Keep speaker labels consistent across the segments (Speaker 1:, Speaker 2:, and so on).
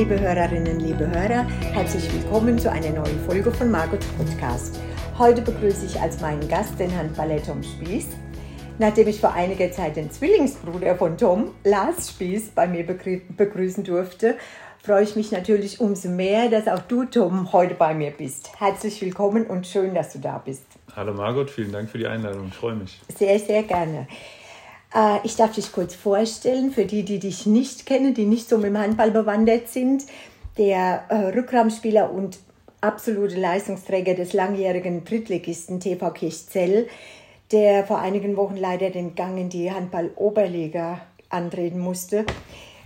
Speaker 1: Liebe Hörerinnen, liebe Hörer, herzlich willkommen zu einer neuen Folge von Margots Podcast. Heute begrüße ich als meinen Gast den Handballer Tom Spieß. Nachdem ich vor einiger Zeit den Zwillingsbruder von Tom, Lars Spieß, bei mir begrüßen durfte, freue ich mich natürlich umso mehr, dass auch du, Tom, heute bei mir bist. Herzlich willkommen und schön, dass du da bist.
Speaker 2: Hallo Margot, vielen Dank für die Einladung. Ich freue mich.
Speaker 1: Sehr, sehr gerne. Äh, ich darf dich kurz vorstellen, für die, die dich nicht kennen, die nicht so mit dem Handball bewandert sind. Der äh, Rückraumspieler und absolute Leistungsträger des langjährigen Drittligisten TV Kirchzell, der vor einigen Wochen leider den Gang in die Handball-Oberliga antreten musste,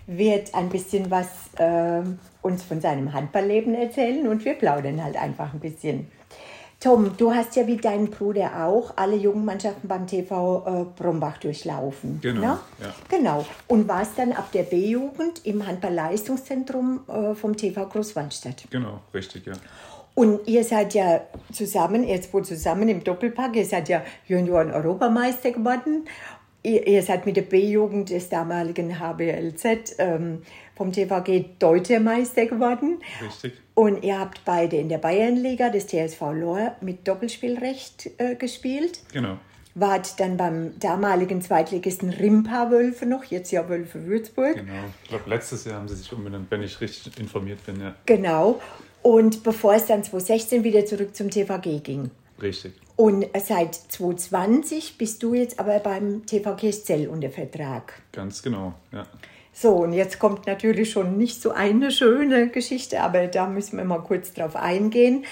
Speaker 1: wird ein bisschen was äh, uns von seinem Handballleben erzählen und wir plaudern halt einfach ein bisschen. Tom, du hast ja wie dein Bruder auch alle Jugendmannschaften beim TV äh, Brombach durchlaufen.
Speaker 2: Genau.
Speaker 1: Ne? Ja. Genau. Und warst dann ab der B-Jugend im Handball-Leistungszentrum äh, vom TV Großwaldstadt.
Speaker 2: Genau, richtig, ja.
Speaker 1: Und ihr seid ja zusammen, jetzt wohl zusammen im Doppelpack, ihr seid ja Junioren-Europameister geworden. Ihr, ihr, seid mit der B-Jugend des damaligen HBLZ ähm, vom TVG Deutscher Meister geworden.
Speaker 2: Richtig.
Speaker 1: Und ihr habt beide in der Bayernliga des TSV Lohr mit Doppelspielrecht äh, gespielt.
Speaker 2: Genau.
Speaker 1: Wart dann beim damaligen Zweitligisten Rimpa Wölfe noch, jetzt ja Wölfe Würzburg.
Speaker 2: Genau. Ich glaube, letztes Jahr haben sie sich umbenannt, wenn ich richtig informiert bin, ja.
Speaker 1: Genau. Und bevor es dann 2016 wieder zurück zum TVG ging.
Speaker 2: Richtig.
Speaker 1: Und seit 2020 bist du jetzt aber beim TV Kirchzell unter Vertrag.
Speaker 2: Ganz genau, ja.
Speaker 1: So, und jetzt kommt natürlich schon nicht so eine schöne Geschichte, aber da müssen wir mal kurz drauf eingehen.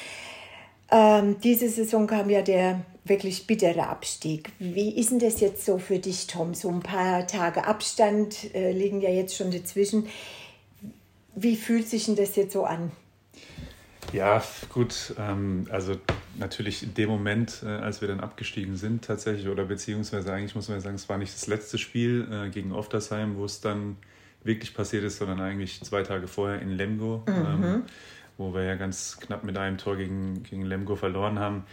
Speaker 1: Ähm, diese Saison kam ja der wirklich bittere Abstieg. Wie ist denn das jetzt so für dich, Tom? So ein paar Tage Abstand äh, liegen ja jetzt schon dazwischen. Wie fühlt sich denn das jetzt so an?
Speaker 2: Ja, gut. Ähm, also natürlich in dem Moment, äh, als wir dann abgestiegen sind tatsächlich, oder beziehungsweise eigentlich muss man sagen, es war nicht das letzte Spiel äh, gegen Oftersheim, wo es dann wirklich passiert ist, sondern eigentlich zwei Tage vorher in Lemgo, mhm. ähm, wo wir ja ganz knapp mit einem Tor gegen, gegen Lemgo verloren haben.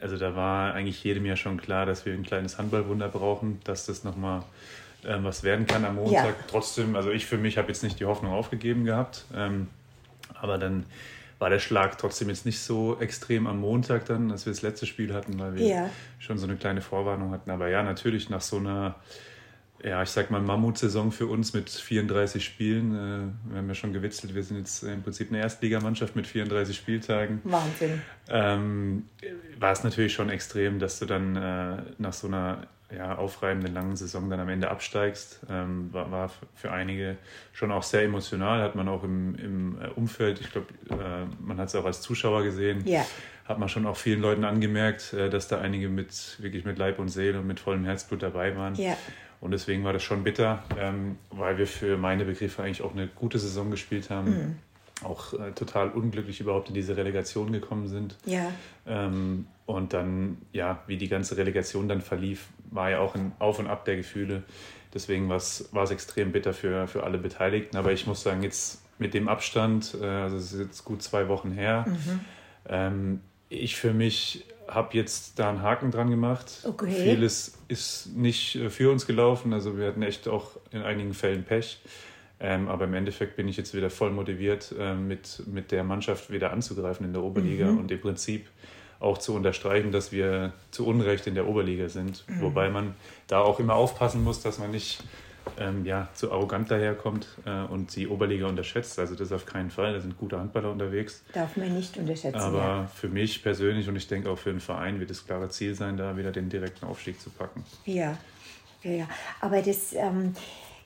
Speaker 2: Also da war eigentlich jedem ja schon klar, dass wir ein kleines Handballwunder brauchen, dass das nochmal ähm, was werden kann am Montag. Ja. Trotzdem, also ich für mich habe jetzt nicht die Hoffnung aufgegeben gehabt, ähm, aber dann war der Schlag trotzdem jetzt nicht so extrem am Montag dann, als wir das letzte Spiel hatten, weil wir ja. schon so eine kleine Vorwarnung hatten. Aber ja, natürlich nach so einer ja, ich sag mal, Mammutsaison für uns mit 34 Spielen. Äh, wir haben ja schon gewitzelt, wir sind jetzt im Prinzip eine Erstligamannschaft mit 34 Spieltagen.
Speaker 1: Wahnsinn.
Speaker 2: Ähm, war es natürlich schon extrem, dass du dann äh, nach so einer ja, aufreibenden langen Saison dann am Ende absteigst. Ähm, war, war, für einige schon auch sehr emotional, hat man auch im, im äh, Umfeld, ich glaube, äh, man hat es auch als Zuschauer gesehen.
Speaker 1: Ja
Speaker 2: hat man schon auch vielen Leuten angemerkt, dass da einige mit wirklich mit Leib und Seele und mit vollem Herzblut dabei waren.
Speaker 1: Ja.
Speaker 2: Und deswegen war das schon bitter, ähm, weil wir für meine Begriffe eigentlich auch eine gute Saison gespielt haben. Mhm. Auch äh, total unglücklich überhaupt in diese Relegation gekommen sind.
Speaker 1: Ja.
Speaker 2: Ähm, und dann, ja, wie die ganze Relegation dann verlief, war ja auch ein Auf und Ab der Gefühle. Deswegen war es extrem bitter für, für alle Beteiligten. Aber ich muss sagen, jetzt mit dem Abstand, äh, also es ist jetzt gut zwei Wochen her, mhm. ähm, ich für mich habe jetzt da einen Haken dran gemacht.
Speaker 1: Okay.
Speaker 2: Vieles ist nicht äh, für uns gelaufen. Also wir hatten echt auch in einigen Fällen Pech. Ähm, aber im Endeffekt bin ich jetzt wieder voll motiviert, äh, mit, mit der Mannschaft wieder anzugreifen in der Oberliga mhm. und im Prinzip auch zu unterstreichen, dass wir zu Unrecht in der Oberliga sind. Mhm. Wobei man da auch immer aufpassen muss, dass man nicht ähm, ja, zu arrogant daherkommt äh, und die Oberliga unterschätzt. Also das auf keinen Fall. Da sind gute Handballer unterwegs.
Speaker 1: Darf man nicht unterschätzen.
Speaker 2: Aber ja. für mich persönlich und ich denke auch für den Verein wird das klare Ziel sein, da wieder den direkten Aufstieg zu packen.
Speaker 1: Ja, ja, ja. Aber das ähm,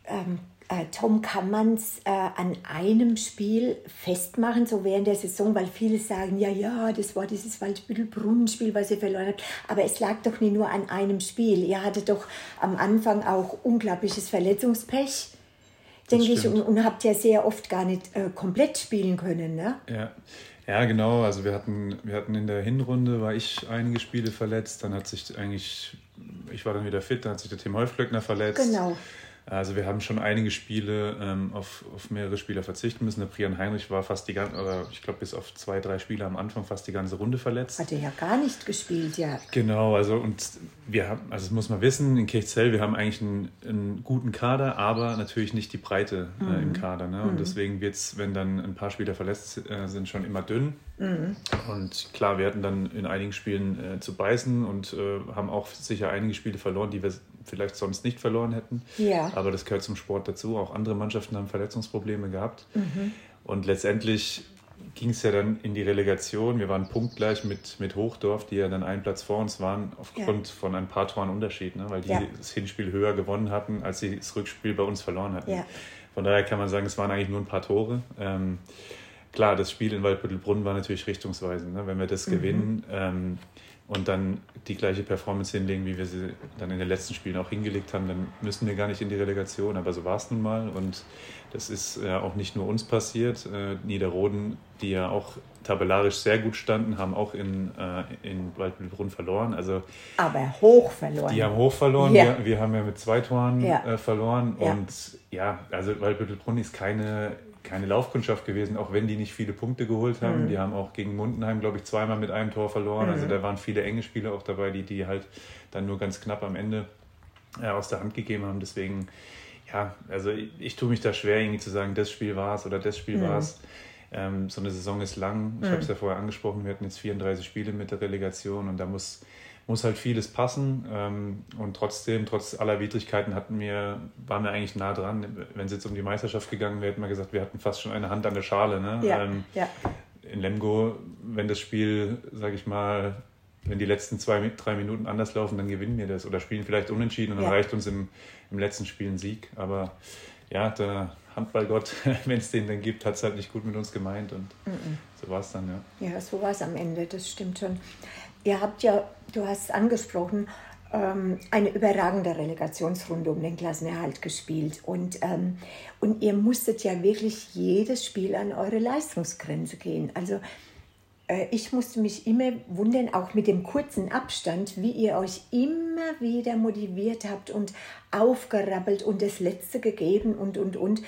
Speaker 1: ähm, äh, Tom, kann man es äh, an einem Spiel festmachen, so während der Saison, weil viele sagen, ja, ja, das war dieses Waldbüttel-Brunnenspiel, was ihr verloren habt. Aber es lag doch nicht nur an einem Spiel. Ihr hattet doch am Anfang auch unglaubliches Verletzungspech, denke ich, und, und, habt ja sehr oft gar nicht äh, komplett spielen können. Ne?
Speaker 2: Ja. Ja, genau. Also wir hatten, wir hatten in der Hinrunde, war ich einige Spiele verletzt. Dann hat sich eigentlich, ich war dann wieder fit, dann hat sich der Tim Häufglöckner verletzt.
Speaker 1: Genau.
Speaker 2: Also wir haben schon einige Spiele ähm, auf, auf mehrere Spieler verzichten müssen. Der Brian Heinrich war fast die ganze, oder ich glaube bis auf zwei, drei Spiele am Anfang fast die ganze Runde verletzt.
Speaker 1: Hatte ja gar nicht gespielt, ja.
Speaker 2: Genau, also und wir haben, also das muss man wissen, in Kirchzell, wir haben eigentlich einen, einen guten Kader, aber natürlich nicht die Breite äh, mhm. im Kader. Ne? Und mhm. deswegen wird es, wenn dann ein paar Spieler verletzt äh, sind, schon immer dünn. Mhm. Und klar, wir hatten dann in einigen Spielen äh, zu beißen und äh, haben auch sicher einige Spiele verloren, die wir vielleicht sonst nicht verloren hätten. Ja. Aber das gehört zum Sport dazu. Auch andere Mannschaften haben Verletzungsprobleme gehabt. Mhm. Und letztendlich ging es ja dann in die Relegation. Wir waren punktgleich mit, mit Hochdorf, die ja dann einen Platz vor uns waren, aufgrund ja. von ein paar Toren Unterschied, ne? weil die ja. das Hinspiel höher gewonnen hatten, als sie das Rückspiel bei uns verloren hatten. Ja. Von daher kann man sagen, es waren eigentlich nur ein paar Tore. Ähm, klar, das Spiel in Waldbüttelbrunn war natürlich richtungsweisend. Ne? Wenn wir das mhm. gewinnen, ähm, und dann die gleiche Performance hinlegen, wie wir sie dann in den letzten Spielen auch hingelegt haben, dann müssen wir gar nicht in die Relegation. Aber so war es nun mal. Und das ist äh, auch nicht nur uns passiert. Äh, Niederroden, die ja auch tabellarisch sehr gut standen, haben auch in, äh, in Waldbüttelbrunn verloren. Also,
Speaker 1: Aber hoch verloren.
Speaker 2: Die haben hoch verloren. Ja. Wir, wir haben ja mit zwei Toren ja. äh, verloren. Ja. Und ja, also Waldbüttelbrunn ist keine keine Laufkundschaft gewesen, auch wenn die nicht viele Punkte geholt haben. Mhm. Die haben auch gegen Mundenheim, glaube ich, zweimal mit einem Tor verloren. Also mhm. Also da waren viele enge Spiele auch dabei, die die halt dann nur ganz knapp am Ende äh, aus der Hand gegeben haben. Deswegen, ja, also ich, ich tue mich da schwer, irgendwie zu sagen, das Spiel war es oder das Spiel mhm. war es. Ähm, so eine Saison ist lang. Ich mhm. habe es ja vorher angesprochen, wir hatten jetzt 34 Spiele mit der Relegation und da muss muss halt vieles passen. Ähm, und trotzdem, trotz aller Widrigkeiten, hatten wir, waren wir eigentlich nah dran. Wenn es jetzt um die Meisterschaft gegangen wäre, hätten wir gesagt, wir hatten fast schon eine Hand an der Schale. Ne? Ja, ähm, ja. In Lemgo, wenn das Spiel, sage ich mal, wenn die letzten zwei, drei Minuten anders laufen, dann gewinnen wir das oder spielen vielleicht unentschieden und dann ja. reicht uns im, im letzten Spiel ein Sieg. Aber ja, der Handballgott, wenn es den dann gibt, hat es halt nicht gut mit uns gemeint und mm -mm. so war es dann,
Speaker 1: ja. Ja, so war es am Ende, das stimmt schon. Ihr habt ja, du hast es angesprochen, ähm, eine überragende Relegationsrunde um den Klassenerhalt gespielt. Und, ähm, und ihr musstet ja wirklich jedes Spiel an eure Leistungsgrenze gehen. Also äh, ich musste mich immer wundern, auch mit dem kurzen Abstand, wie ihr euch immer wieder motiviert habt und aufgerappelt und das Letzte gegeben und, und, und.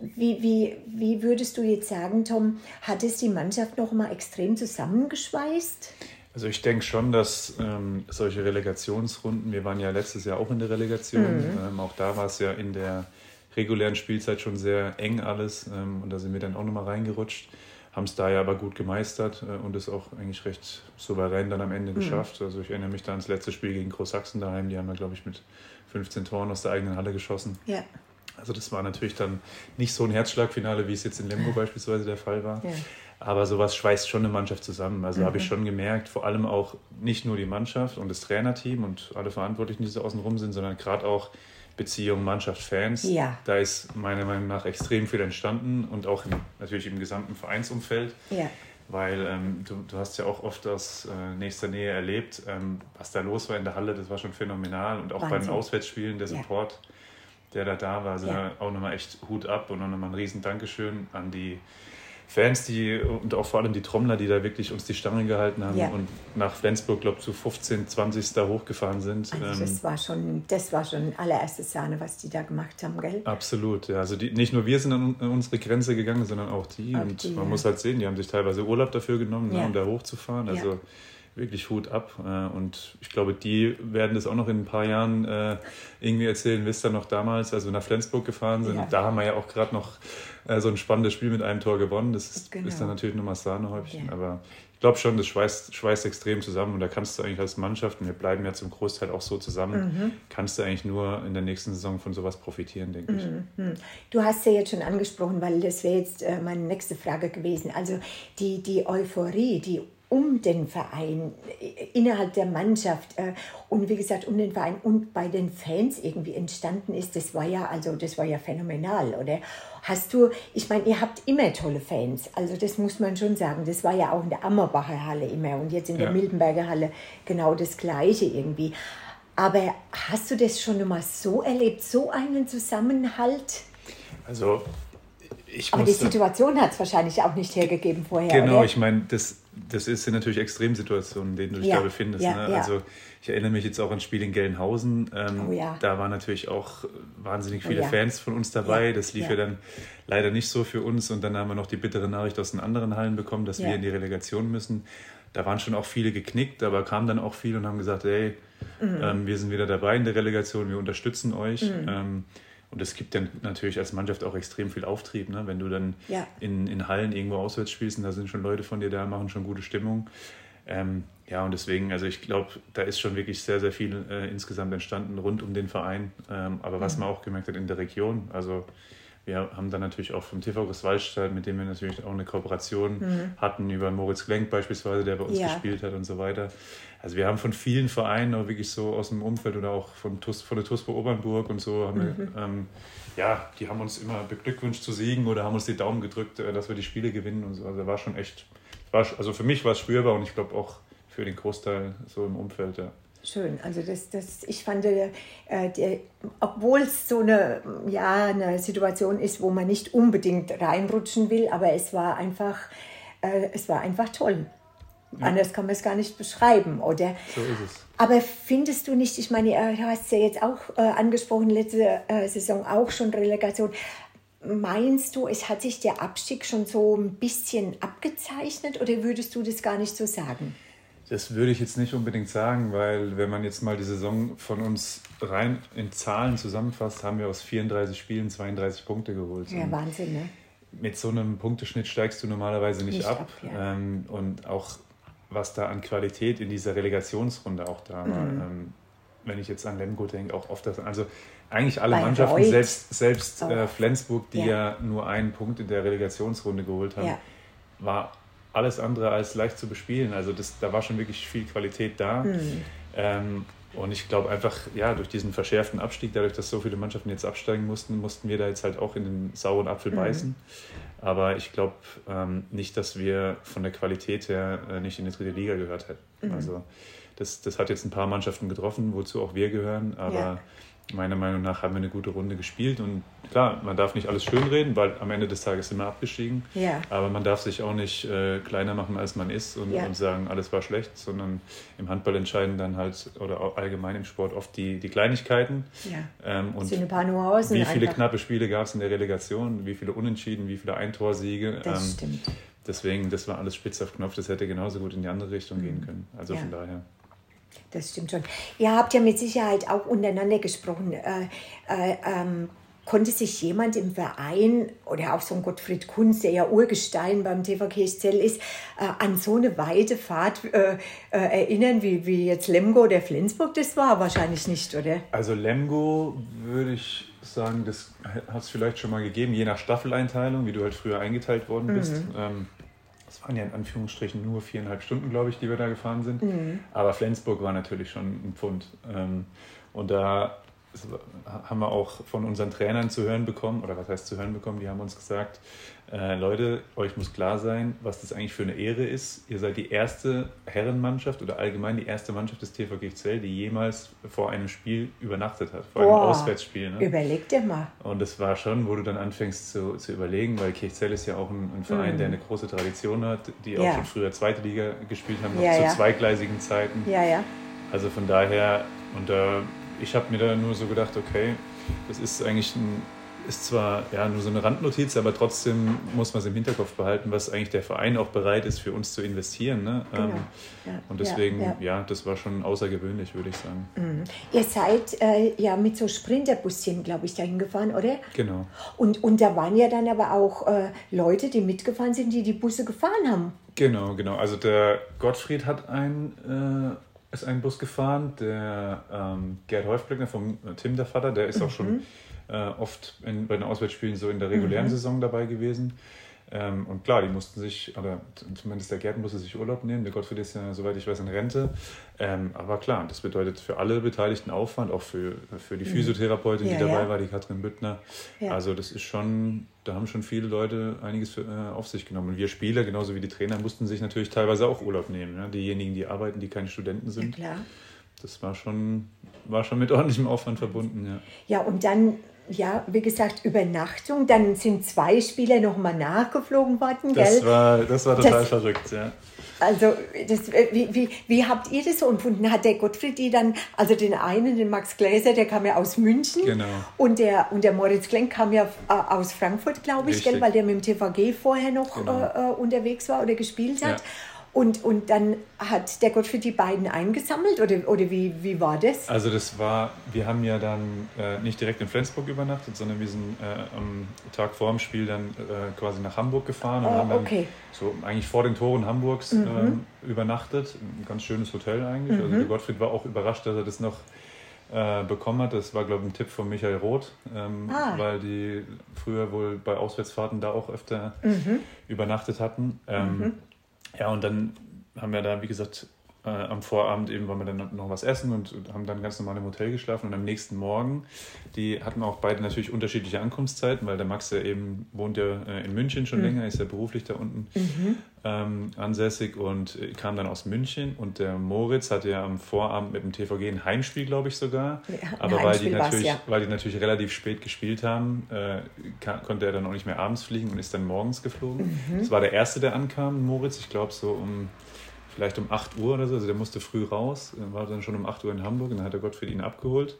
Speaker 1: Wie, wie, wie würdest du jetzt sagen, Tom, hat es die Mannschaft noch mal extrem zusammengeschweißt?
Speaker 2: Also ich denke schon, dass ähm, solche Relegationsrunden, wir waren ja letztes Jahr auch in der Relegation, mhm. ähm, auch da war es ja in der regulären Spielzeit schon sehr eng alles ähm, und da sind wir dann auch nochmal reingerutscht, haben es da ja aber gut gemeistert äh, und es auch eigentlich recht souverän dann am Ende mhm. geschafft. Also ich erinnere mich da ans letzte Spiel gegen Großsachsen daheim, die haben wir glaube ich mit 15 Toren aus der eigenen Halle geschossen. Ja. Also das war natürlich dann nicht so ein Herzschlagfinale, wie es jetzt in Lemgo beispielsweise der Fall war. Ja. Aber sowas schweißt schon eine Mannschaft zusammen. Also mhm. habe ich schon gemerkt, vor allem auch nicht nur die Mannschaft und das Trainerteam und alle Verantwortlichen, die so außenrum sind, sondern gerade auch Beziehung, Mannschaft, Fans. Ja. Da ist meiner Meinung nach extrem viel entstanden und auch im, natürlich im gesamten Vereinsumfeld. Ja. Weil ähm, du, du hast ja auch oft aus äh, nächster Nähe erlebt, ähm, was da los war in der Halle, das war schon phänomenal. Und auch Wahnsinn. bei den Auswärtsspielen, der Support, ja. der da da war, also ja. auch nochmal echt Hut ab und auch nochmal ein riesen Dankeschön an die Fans, die und auch vor allem die Trommler, die da wirklich uns die Stange gehalten haben ja. und nach Flensburg, glaube ich, zu 15, 20 da hochgefahren sind.
Speaker 1: Also das ähm, war schon, das war schon allererste Sahne, was die da gemacht haben, gell?
Speaker 2: Absolut, ja. Also die, nicht nur wir sind an, unsere Grenze gegangen, sondern auch die. Auch und die, man ja. muss halt sehen, die haben sich teilweise Urlaub dafür genommen, ne, ja. ne, um da hochzufahren. Also wirklich Hut ab. Äh, und ich glaube, die werden das auch noch in ein paar Jahren äh, irgendwie erzählen, wisst ihr noch damals, als wir nach Flensburg gefahren sind. Ja. Da haben wir ja auch gerade noch äh, so ein spannendes Spiel mit einem Tor gewonnen. Das ist, genau. ist dann natürlich nochmal Sahnehäubchen. Ja. Aber ich glaube schon, das schweißt, schweißt extrem zusammen. Und da kannst du eigentlich als Mannschaft, und wir bleiben ja zum Großteil auch so zusammen, mhm. kannst du eigentlich nur in der nächsten Saison von sowas profitieren, denke ich.
Speaker 1: Mhm. Du hast ja jetzt schon angesprochen, weil das wäre jetzt meine nächste Frage gewesen. Also die, die Euphorie, die um den Verein, innerhalb der Mannschaft äh, und wie gesagt um den Verein und bei den Fans irgendwie entstanden ist, das war ja also das war ja phänomenal, oder? Hast du, ich meine, ihr habt immer tolle Fans, also das muss man schon sagen. Das war ja auch in der Ammerbacher Halle immer und jetzt in der ja. Mildenberger Halle genau das Gleiche irgendwie. Aber hast du das schon mal so erlebt, so einen Zusammenhalt?
Speaker 2: Also
Speaker 1: Aber die Situation hat es wahrscheinlich auch nicht hergegeben vorher.
Speaker 2: Genau,
Speaker 1: oder?
Speaker 2: ich meine, das, das ist natürlich Extremsituationen, in denen du dich
Speaker 1: Ja,
Speaker 2: da befindest.
Speaker 1: ja,
Speaker 2: ne?
Speaker 1: ja.
Speaker 2: Also ich erinnere mich jetzt auch an ein Spiel in Gelnhausen. Ähm,
Speaker 1: Oh.
Speaker 2: Da waren natürlich auch wahnsinnig viele
Speaker 1: ja.
Speaker 2: Fans von uns dabei. Das lief
Speaker 1: ja.
Speaker 2: dann leider nicht so für uns. Und dann haben wir noch die bittere Nachricht aus den anderen Hallen bekommen, dass wir in die Relegation müssen. Da waren schon auch viele geknickt, aber kamen dann auch viele und haben gesagt, hey,
Speaker 1: Mhm.
Speaker 2: ähm, wir sind wieder dabei in der Relegation, wir unterstützen euch. Ähm, und es gibt dann natürlich als Mannschaft auch extrem viel Auftrieb, ne? wenn du dann
Speaker 1: Ja.
Speaker 2: in, in Hallen irgendwo auswärts spielst und da sind schon Leute von dir da, machen schon gute Stimmung. Ähm, ja, und deswegen, also ich glaube, da ist schon wirklich sehr, sehr viel äh, insgesamt entstanden rund um den Verein. Ähm, aber was man auch gemerkt hat in der Region, also wir haben dann natürlich auch vom TV Großwaldstadt, mit dem wir natürlich auch eine Kooperation hatten, über Moritz Klenk beispielsweise, der bei uns
Speaker 1: Ja.
Speaker 2: gespielt hat und so weiter. Also wir haben von vielen Vereinen auch wirklich so aus dem Umfeld oder auch von, TUS, von der TUSPO Obernburg und so, haben wir, ähm, ja, die haben uns immer beglückwünscht zu siegen oder haben uns die Daumen gedrückt, äh, dass wir die Spiele gewinnen und so. Also war schon echt, war, also für mich war es spürbar und ich glaube auch für den Großteil so im Umfeld, ja.
Speaker 1: Schön, also das, das, ich fand, äh, obwohl es so eine, ja, eine Situation ist, wo man nicht unbedingt reinrutschen will, aber es war einfach, äh, es war einfach toll. Anders kann man es gar nicht beschreiben, oder?
Speaker 2: So ist es.
Speaker 1: Aber findest du nicht, ich meine, äh, du hast ja jetzt auch äh, angesprochen, letzte äh, Saison auch schon Relegation. Meinst du, es hat sich der Abstieg schon so ein bisschen abgezeichnet oder würdest du das gar nicht so sagen?
Speaker 2: Das würde ich jetzt nicht unbedingt sagen, weil wenn man jetzt mal die Saison von uns rein in Zahlen zusammenfasst, haben wir aus 34 Spielen 32 Punkte geholt.
Speaker 1: Ja, Wahnsinn, ne?
Speaker 2: mit so einem Punkteschnitt steigst du normalerweise nicht,
Speaker 1: Nicht
Speaker 2: ab.
Speaker 1: ab, ja.
Speaker 2: ähm, und auch was da an Qualität in dieser Relegationsrunde auch da war.
Speaker 1: Mhm.
Speaker 2: Ähm, wenn ich jetzt an Lemgo denke, auch oft das, also eigentlich alle
Speaker 1: Bei
Speaker 2: Mannschaften,
Speaker 1: Reut
Speaker 2: selbst, selbst
Speaker 1: auch.
Speaker 2: Flensburg, die
Speaker 1: Ja.
Speaker 2: ja. nur einen Punkt in der Relegationsrunde geholt haben,
Speaker 1: Ja.
Speaker 2: war alles andere als leicht zu bespielen. Also das, da war schon wirklich viel Qualität da.
Speaker 1: Mhm.
Speaker 2: Ähm, und ich glaube einfach, ja, durch diesen verschärften Abstieg, dadurch, dass so viele Mannschaften jetzt absteigen mussten, mussten wir da jetzt halt auch in den sauren Apfel
Speaker 1: Mhm.
Speaker 2: beißen. Aber ich glaube ähm, nicht, dass wir von der Qualität her äh, nicht in die dritte Liga gehört hätten.
Speaker 1: Mhm.
Speaker 2: Also das, das hat jetzt ein paar Mannschaften getroffen, wozu auch wir gehören. Aber
Speaker 1: Ja.
Speaker 2: Meiner Meinung nach haben wir eine gute Runde gespielt. Und klar, man darf nicht alles schönreden, weil am Ende des Tages sind wir abgestiegen.
Speaker 1: Ja.
Speaker 2: Aber man darf sich auch nicht äh, kleiner machen, als man ist und,
Speaker 1: Ja.
Speaker 2: und sagen, alles war schlecht, sondern im Handball entscheiden dann halt oder auch allgemein im Sport oft die, die Kleinigkeiten.
Speaker 1: Ja.
Speaker 2: Ähm, und
Speaker 1: sind ein paar Nuancen.
Speaker 2: wie viele
Speaker 1: einfach.
Speaker 2: knappe Spiele gab es in der Relegation, wie viele Unentschieden, wie viele Eintorsiege.
Speaker 1: Das
Speaker 2: Ähm,
Speaker 1: stimmt.
Speaker 2: deswegen, das war alles spitz auf Knopf, das hätte genauso gut in die andere Richtung gehen können. Also
Speaker 1: Mhm. Ja.
Speaker 2: von daher.
Speaker 1: Das stimmt schon. Ihr habt ja mit Sicherheit auch untereinander gesprochen. Äh, äh, ähm, konnte sich jemand im Verein oder auch so ein Gottfried Kunz, der ja Urgestein beim TV Kirchzell ist, äh, an so eine weite Fahrt äh, äh, erinnern, wie, wie jetzt Lemgo oder Flensburg das war? Wahrscheinlich nicht, oder?
Speaker 2: Also Lemgo würde ich sagen, das hat es vielleicht schon mal gegeben, je nach Staffeleinteilung, wie du halt früher eingeteilt worden bist. Ähm, das waren ja in Anführungsstrichen nur viereinhalb Stunden, glaube ich, die wir da gefahren sind. Aber Flensburg war natürlich schon ein Pfund. Ähm, und da war- haben wir auch von unseren Trainern zu hören bekommen, oder was heißt zu hören bekommen, die haben uns gesagt, äh, Leute, euch muss klar sein, was das eigentlich für eine Ehre ist. Ihr seid die erste Herrenmannschaft oder allgemein die erste Mannschaft des TV Kirchzell, die jemals vor einem Spiel übernachtet hat, vor einem
Speaker 1: Boah.
Speaker 2: Auswärtsspiel. Ne?
Speaker 1: Überleg dir mal.
Speaker 2: Und das war schon, wo du dann anfängst zu, zu überlegen, weil Kirchzell ist ja auch ein, ein Verein, der eine große Tradition hat, die auch
Speaker 1: Mhm. Ja.
Speaker 2: schon früher zweite Liga gespielt haben, noch
Speaker 1: Ja,
Speaker 2: zu
Speaker 1: ja.
Speaker 2: zweigleisigen Zeiten.
Speaker 1: Ja, ja.
Speaker 2: Also von daher, und äh, ich habe mir da nur so gedacht, okay, das ist eigentlich ein, ist zwar ja, nur so eine Randnotiz, aber trotzdem muss man es im Hinterkopf behalten, was eigentlich der Verein auch bereit ist, für uns zu investieren. Ne?
Speaker 1: Genau.
Speaker 2: Ähm,
Speaker 1: Ja,
Speaker 2: und deswegen,
Speaker 1: ja,
Speaker 2: ja,
Speaker 1: ja.
Speaker 2: das war schon außergewöhnlich, würde ich sagen.
Speaker 1: Ihr seid äh, ja mit so Sprinterbusschen, glaube ich, dahin gefahren, oder?
Speaker 2: Genau.
Speaker 1: Und, und da waren ja dann aber auch äh, Leute, die mitgefahren sind, die die Busse gefahren haben.
Speaker 2: Genau, genau. Also der Gottfried hat ein, äh, ist einen Bus gefahren, der ähm, Gerd Häufblöckner vom äh, Tim, der Vater, der ist auch schon äh, oft in, bei den Auswärtsspielen so in der regulären Saison dabei gewesen. Ähm, und klar, die mussten sich, oder zumindest der Gerd musste sich Urlaub nehmen, der Gottfried ist ja, soweit ich weiß, in Rente. Ähm, aber klar, das bedeutet für alle Beteiligten Aufwand, auch für, für die Physiotherapeutin,
Speaker 1: Ja,
Speaker 2: die dabei
Speaker 1: ja.
Speaker 2: war, die Katrin Büttner.
Speaker 1: Ja.
Speaker 2: Also das ist schon, da haben schon viele Leute einiges für, äh, auf sich genommen. Und wir Spieler, genauso wie die Trainer, mussten sich natürlich teilweise auch Urlaub nehmen. Ja? Diejenigen, die arbeiten, die keine Studenten sind.
Speaker 1: klar.
Speaker 2: Das war schon, war schon mit ordentlichem Aufwand verbunden, ja.
Speaker 1: Ja, und dann ja, wie gesagt, Übernachtung. Dann sind zwei Spieler nochmal nachgeflogen worden.
Speaker 2: Das,
Speaker 1: gell?
Speaker 2: War, das war total das, verrückt, ja.
Speaker 1: Also, das, wie, wie, wie habt ihr das so empfunden? Hat der Gottfried die dann, also den einen, den Max Gläser, der kam ja aus München.
Speaker 2: Genau.
Speaker 1: Und der, und der Moritz Klenk kam ja äh, aus Frankfurt, glaube ich, gell, weil der mit dem TVG vorher noch genau. äh, äh, unterwegs war oder gespielt hat. Ja. Und, und dann hat der Gottfried die beiden eingesammelt oder, oder wie, wie war das?
Speaker 2: Also das war, wir haben ja dann äh, nicht direkt in Flensburg übernachtet, sondern wir sind äh, am Tag vor dem Spiel dann äh, quasi nach Hamburg gefahren und oh, haben dann okay. so eigentlich vor den Toren Hamburgs mhm. Ähm, übernachtet. Ein ganz schönes Hotel eigentlich. Also mhm. Also der Gottfried war auch überrascht, dass er das noch äh, bekommen hat. Das war, glaube ich, ein Tipp von Michael Roth, ähm, ah. weil die früher wohl bei Auswärtsfahrten da auch öfter mhm. übernachtet hatten. Ähm, mhm. Ja, und dann haben wir da, wie gesagt, äh, am Vorabend eben wollen wir dann noch was essen und haben dann ganz normal im Hotel geschlafen. Und am nächsten Morgen, die hatten auch beide natürlich unterschiedliche Ankunftszeiten, weil der Max ja eben wohnt ja äh, in München schon mhm. länger, ist ja beruflich da unten mhm. ähm, ansässig und äh, kam dann aus München. Und der Moritz hatte ja am Vorabend mit dem TVG ein Heimspiel, glaube ich sogar. Ja, Aber weil die, natürlich, ja. weil die natürlich relativ spät gespielt haben, äh, kann, konnte er dann auch nicht mehr abends fliegen und ist dann morgens geflogen. Mhm. Das war der erste, der ankam, Moritz, ich glaube so um vielleicht um 8 Uhr oder so. Also der musste früh raus, war dann schon um 8 Uhr in Hamburg und dann hat der Gottfried ihn abgeholt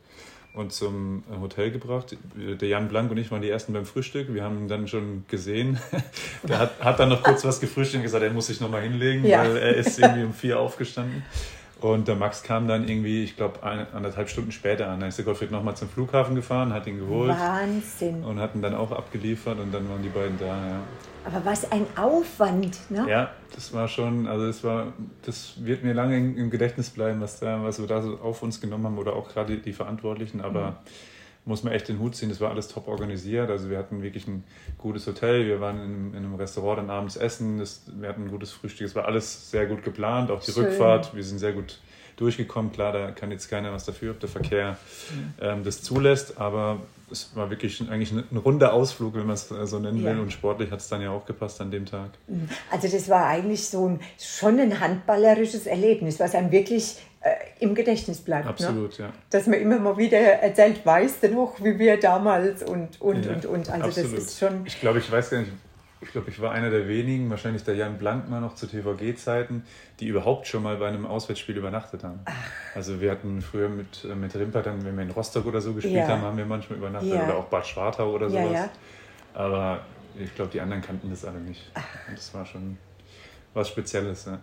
Speaker 2: und zum Hotel gebracht. Der Jan Blank und ich waren die Ersten beim Frühstück. Wir haben ihn dann schon gesehen. Der hat, hat dann noch kurz was gefrühstückt und gesagt, er muss sich nochmal hinlegen, ja. weil er ist irgendwie um vier aufgestanden. Und der Max kam dann irgendwie, ich glaube, anderthalb Stunden später an. Dann ist der Gottfried nochmal zum Flughafen gefahren, hat ihn geholt.
Speaker 1: Wahnsinn.
Speaker 2: Und hat ihn dann auch abgeliefert und dann waren die beiden da, ja.
Speaker 1: Aber was ein Aufwand, ne?
Speaker 2: Ja, das war schon, also das war, das wird mir lange im Gedächtnis bleiben, was, da, was wir da so auf uns genommen haben oder auch gerade die Verantwortlichen, aber mhm. Muss man echt den Hut ziehen, das war alles top organisiert, also wir hatten wirklich ein gutes Hotel, wir waren in, in einem Restaurant dann abends essen, das, wir hatten ein gutes Frühstück, es war alles sehr gut geplant, auch die Schön. Rückfahrt, wir sind sehr gut durchgekommen, klar, da kann jetzt keiner was dafür, ob der Verkehr ähm, das zulässt, aber es war wirklich eigentlich ein, ein runder Ausflug, wenn man es so nennen ja. will. Und sportlich hat es dann ja auch gepasst an dem Tag.
Speaker 1: Mhm. Also das war eigentlich so ein, schon ein handballerisches Erlebnis, was einem wirklich äh, im Gedächtnis bleibt. Ne?
Speaker 2: Absolut,
Speaker 1: ne?
Speaker 2: ja.
Speaker 1: Dass man immer mal wieder erzählt, weißt du noch, wie wir damals und, und, ja, und, und. Also absolut. das ist schon...
Speaker 2: Ich glaube, ich weiß gar nicht, ich glaube, ich war einer der wenigen, wahrscheinlich der Jan Blankmann noch zu TVG-Zeiten, die überhaupt schon mal bei einem Auswärtsspiel übernachtet haben. Ach. Also wir hatten früher mit, äh, mit Rimper, dann, wenn wir in Rostock oder so gespielt ja. haben, haben wir manchmal übernachtet ja. oder auch Bad Schwartau oder sowas. Ja, Aber ich glaube, die anderen kannten das alle nicht. Ach. Und das war schon was Spezielles. Ja.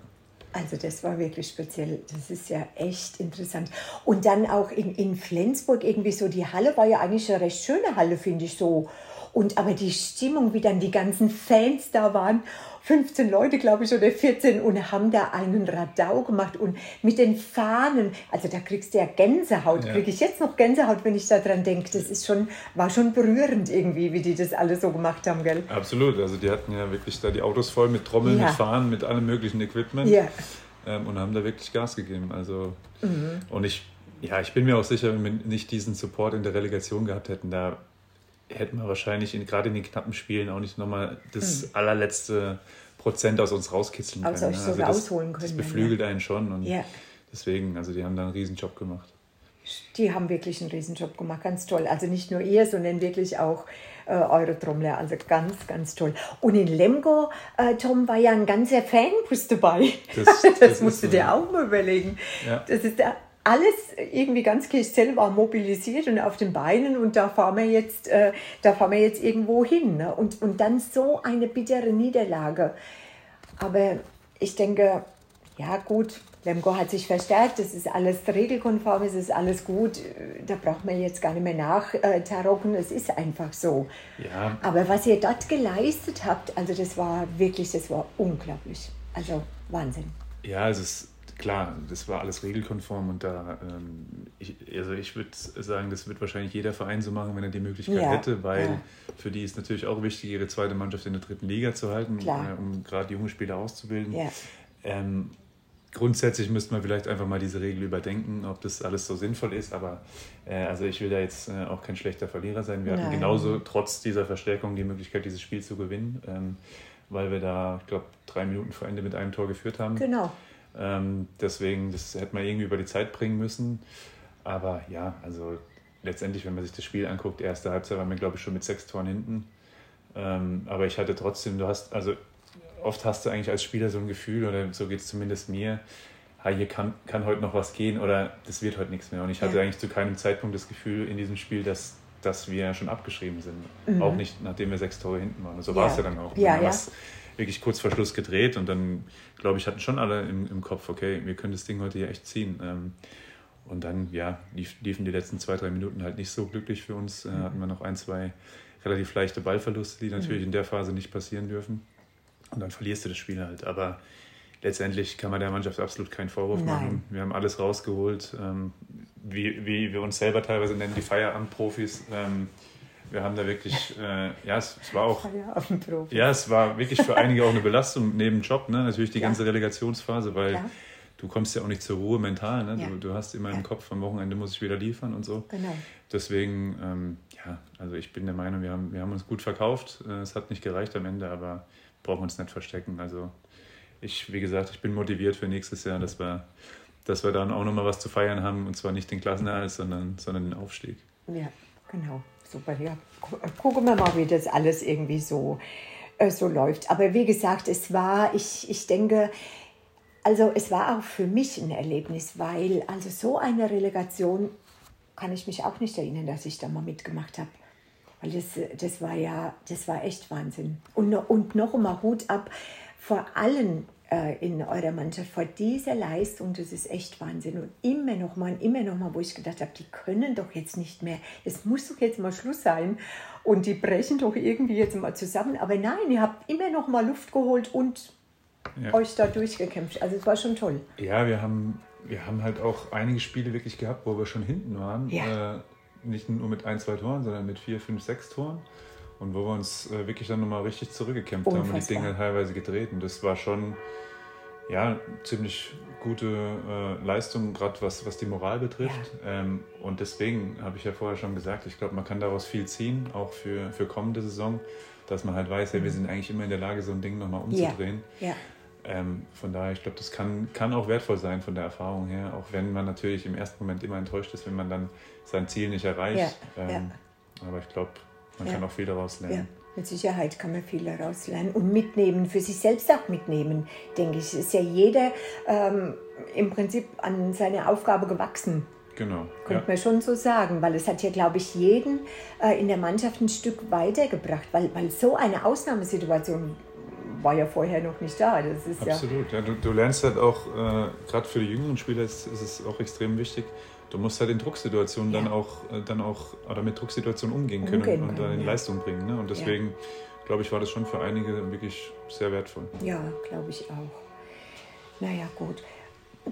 Speaker 1: Also das war wirklich speziell. Das ist ja echt interessant. Und dann auch in, in Flensburg irgendwie so, die Halle war ja eigentlich eine recht schöne Halle, finde ich so. Und aber die Stimmung, wie dann die ganzen Fans da waren, 15 Leute, glaube ich, oder 14, und haben da einen Radau gemacht und mit den Fahnen, also da kriegst du ja Gänsehaut, ja. kriege ich jetzt noch Gänsehaut, wenn ich daran denke. Das ist schon, war schon berührend irgendwie, wie die das alles so gemacht haben, gell?
Speaker 2: Absolut, also die hatten ja wirklich da die Autos voll mit Trommeln, ja. mit Fahnen, mit allem möglichen Equipment ja. ähm, und haben da wirklich Gas gegeben. Also, mhm. und ich, ja, ich bin mir auch sicher, wenn wir nicht diesen Support in der Relegation gehabt hätten, da hätten wir wahrscheinlich in, gerade in den knappen Spielen auch nicht nochmal das mhm. allerletzte Prozent aus uns rauskitzeln können.
Speaker 1: Also, ne? also
Speaker 2: das,
Speaker 1: rausholen können.
Speaker 2: Das beflügelt ja. einen schon und ja. deswegen, also die haben da einen Riesenjob gemacht.
Speaker 1: Die haben wirklich einen Riesenjob gemacht, ganz toll. Also nicht nur ihr, sondern wirklich auch äh, eure Trommler, also ganz, ganz toll. Und in Lemgo, äh, Tom, war ja ein ganzer Fanbus dabei. Das, das, das musst du dir auch mal überlegen. Ja. Das ist der alles irgendwie ganz Kirchzell war mobilisiert und auf den Beinen und da fahren wir jetzt, äh, da fahren wir jetzt irgendwo hin. Ne? Und, und dann so eine bittere Niederlage. Aber ich denke, ja gut, Lemgo hat sich verstärkt, das ist alles regelkonform, es ist alles gut, da braucht man jetzt gar nicht mehr nachtarocken, es ist einfach so.
Speaker 2: Ja.
Speaker 1: Aber was ihr dort geleistet habt, also das war wirklich, das war unglaublich. Also Wahnsinn.
Speaker 2: Ja, es ist klar, das war alles regelkonform und da, ähm, ich, also ich würde sagen, das wird wahrscheinlich jeder Verein so machen, wenn er die Möglichkeit ja, hätte, weil ja. für die ist natürlich auch wichtig, ihre zweite Mannschaft in der dritten Liga zu halten, äh, um gerade junge Spieler auszubilden. Ja. Ähm, grundsätzlich müsste man vielleicht einfach mal diese Regel überdenken, ob das alles so sinnvoll ist, aber äh, also ich will da jetzt äh, auch kein schlechter Verlierer sein. Wir Nein. hatten genauso trotz dieser Verstärkung die Möglichkeit, dieses Spiel zu gewinnen, ähm, weil wir da, ich glaube, drei Minuten vor Ende mit einem Tor geführt haben.
Speaker 1: Genau.
Speaker 2: Ähm, deswegen, das hätte man irgendwie über die Zeit bringen müssen. Aber ja, also letztendlich, wenn man sich das Spiel anguckt, erste Halbzeit waren wir, glaube ich, schon mit sechs Toren hinten. Ähm, aber ich hatte trotzdem, du hast, also oft hast du eigentlich als Spieler so ein Gefühl, oder so geht es zumindest mir, ha, hier kann, kann heute noch was gehen oder das wird heute nichts mehr. Und ich hatte ja. eigentlich zu keinem Zeitpunkt das Gefühl in diesem Spiel, dass, dass wir schon abgeschrieben sind. Mhm. Auch nicht, nachdem wir sechs Tore hinten waren. Und so ja. war es ja dann auch. Ja, ja. Wirklich kurz vor Schluss gedreht und dann, glaube ich, hatten schon alle im, im Kopf, okay, wir können das Ding heute hier echt ziehen. Ähm, und dann, ja, lief, liefen die letzten zwei, drei Minuten halt nicht so glücklich für uns. Äh, hatten wir noch ein, zwei relativ leichte Ballverluste, die natürlich mhm. in der Phase nicht passieren dürfen. Und dann verlierst du das Spiel halt. Aber letztendlich kann man der Mannschaft absolut keinen Vorwurf Nein. machen. Wir haben alles rausgeholt, ähm, wie, wie wir uns selber teilweise nennen, die Feierabendprofis. Ähm, wir haben da wirklich, äh, ja, es, es, war auch, ja, es war wirklich für einige auch eine Belastung neben Job, ne? natürlich die ja. ganze Relegationsphase, weil ja. du kommst ja auch nicht zur Ruhe mental, ne? Ja. Du, du, hast immer im Kopf, am Wochenende muss ich wieder liefern und so. Genau. Deswegen, ähm, ja, also ich bin der Meinung, wir haben, wir haben uns gut verkauft, äh, es hat nicht gereicht am Ende, aber brauchen wir uns nicht verstecken, also ich, wie gesagt, ich bin motiviert für nächstes Jahr, dass wir, dass wir dann auch nochmal was zu feiern haben und zwar nicht den Klassenerhalt, sondern, sondern den Aufstieg.
Speaker 1: Ja, genau. Super, ja. Gucken wir mal, wie das alles irgendwie so, äh, so läuft. Aber wie gesagt, es war, ich, ich denke, also es war auch für mich ein Erlebnis, weil also so eine Relegation kann ich mich auch nicht erinnern, dass ich da mal mitgemacht habe. Weil das, das war ja, das war echt Wahnsinn. Und, und noch einmal Hut ab vor allen äh, in eurer Mannschaft, vor dieser Leistung, das ist echt Wahnsinn. Und immer noch mal, immer noch mal, wo ich gedacht habe, die können doch jetzt nicht mehr, es muss doch jetzt mal Schluss sein. Und die brechen doch irgendwie jetzt mal zusammen. Aber nein, ihr habt immer noch mal Luft geholt und ja. euch da durchgekämpft. Also es war schon toll.
Speaker 2: Ja, wir haben, wir haben halt auch einige Spiele wirklich gehabt, wo wir schon hinten waren. Ja. Äh, nicht nur mit ein, zwei Toren, sondern mit vier, fünf, sechs Toren. Und wo wir uns äh, wirklich dann nochmal richtig zurückgekämpft Unfassbar. haben und die Dinge teilweise gedreht. Und das war schon ja, ziemlich gute äh, Leistung, gerade was, was die Moral betrifft. Ja. Ähm, und deswegen habe ich ja vorher schon gesagt, ich glaube, man kann daraus viel ziehen, auch für, für kommende Saison, dass man halt weiß, mhm. hey, wir sind eigentlich immer in der Lage, so ein Ding nochmal umzudrehen. Ja. Ja. Ähm, von daher, ich glaube, das kann, kann auch wertvoll sein von der Erfahrung her, auch wenn man natürlich im ersten Moment immer enttäuscht ist, wenn man dann sein Ziel nicht erreicht. Ähm, aber ich glaube, man ja. kann auch viel daraus lernen. Ja.
Speaker 1: Mit Sicherheit kann man viel daraus lernen und mitnehmen, für sich selbst auch mitnehmen, denke ich. Ist ja jeder ähm, im Prinzip an seine Aufgabe gewachsen.
Speaker 2: Genau.
Speaker 1: Könnte ja. man schon so sagen, weil es hat ja, glaube ich, jeden äh, in der Mannschaft ein Stück weitergebracht, weil, weil so eine Ausnahmesituation war ja vorher noch nicht da. Das ist
Speaker 2: Absolut, ja. ja du, du, lernst halt auch, äh, gerade für die jüngeren Spieler ist, ist es auch extrem wichtig, du musst halt in Drucksituationen ja. dann auch, äh, dann auch oder mit Drucksituationen umgehen können umgehen und, dann in ja. Leistung bringen. Ne? Und deswegen, ja. glaube ich, war das schon für einige wirklich sehr wertvoll.
Speaker 1: Ja, glaube ich auch. Naja, gut.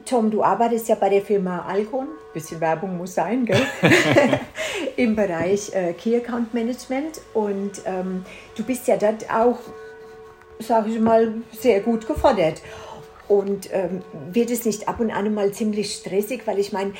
Speaker 1: Tom, du arbeitest ja bei der Firma Alcon, bisschen Werbung muss sein, gell? im Bereich äh, Key Account Management und ähm, du bist ja dort auch, sage ich mal, sehr gut gefordert. Und ähm, wird es nicht ab und an mal ziemlich stressig, weil ich meine,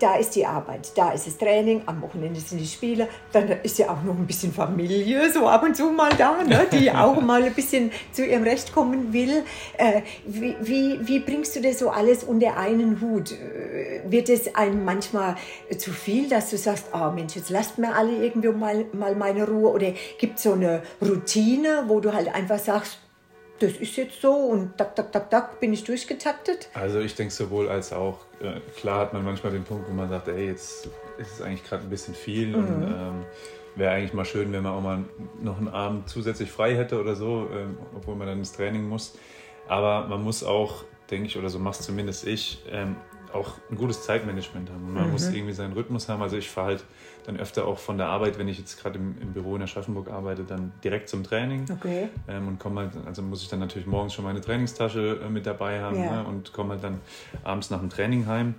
Speaker 1: da ist die Arbeit, da ist das Training, am Wochenende sind die Spiele, dann ist ja auch noch ein bisschen Familie so ab und zu mal da, ne, die auch mal ein bisschen zu ihrem Recht kommen will. Äh, wie, wie, wie, bringst du das so alles unter einen Hut? Äh, wird es einem manchmal zu viel, dass du sagst, oh Mensch, jetzt lasst mir alle irgendwie mal, mal meine Ruhe oder gibt es so eine Routine, wo du halt einfach sagst, das ist jetzt so und tak, tak, tak, tak, bin ich durchgetaktet?
Speaker 2: Also ich denke sowohl als auch. Äh, klar hat man manchmal den Punkt, wo man sagt, ey, jetzt ist es eigentlich gerade ein bisschen viel mhm. und ähm, wäre eigentlich mal schön, wenn man auch mal noch einen Abend zusätzlich frei hätte oder so, ähm, obwohl man dann ins Training muss. Aber man muss auch, denke ich, oder so macht zumindest ich, ähm, auch ein gutes Zeitmanagement haben. man mhm. muss irgendwie seinen Rhythmus haben. Also ich fahre halt dann öfter auch von der Arbeit, wenn ich jetzt gerade im, im, Büro in Aschaffenburg arbeite, dann direkt zum Training. Okay. Ähm, und komme halt, also muss ich dann natürlich morgens schon meine Trainingstasche äh, mit dabei haben ja. ne, und komme halt dann abends nach dem Training heim.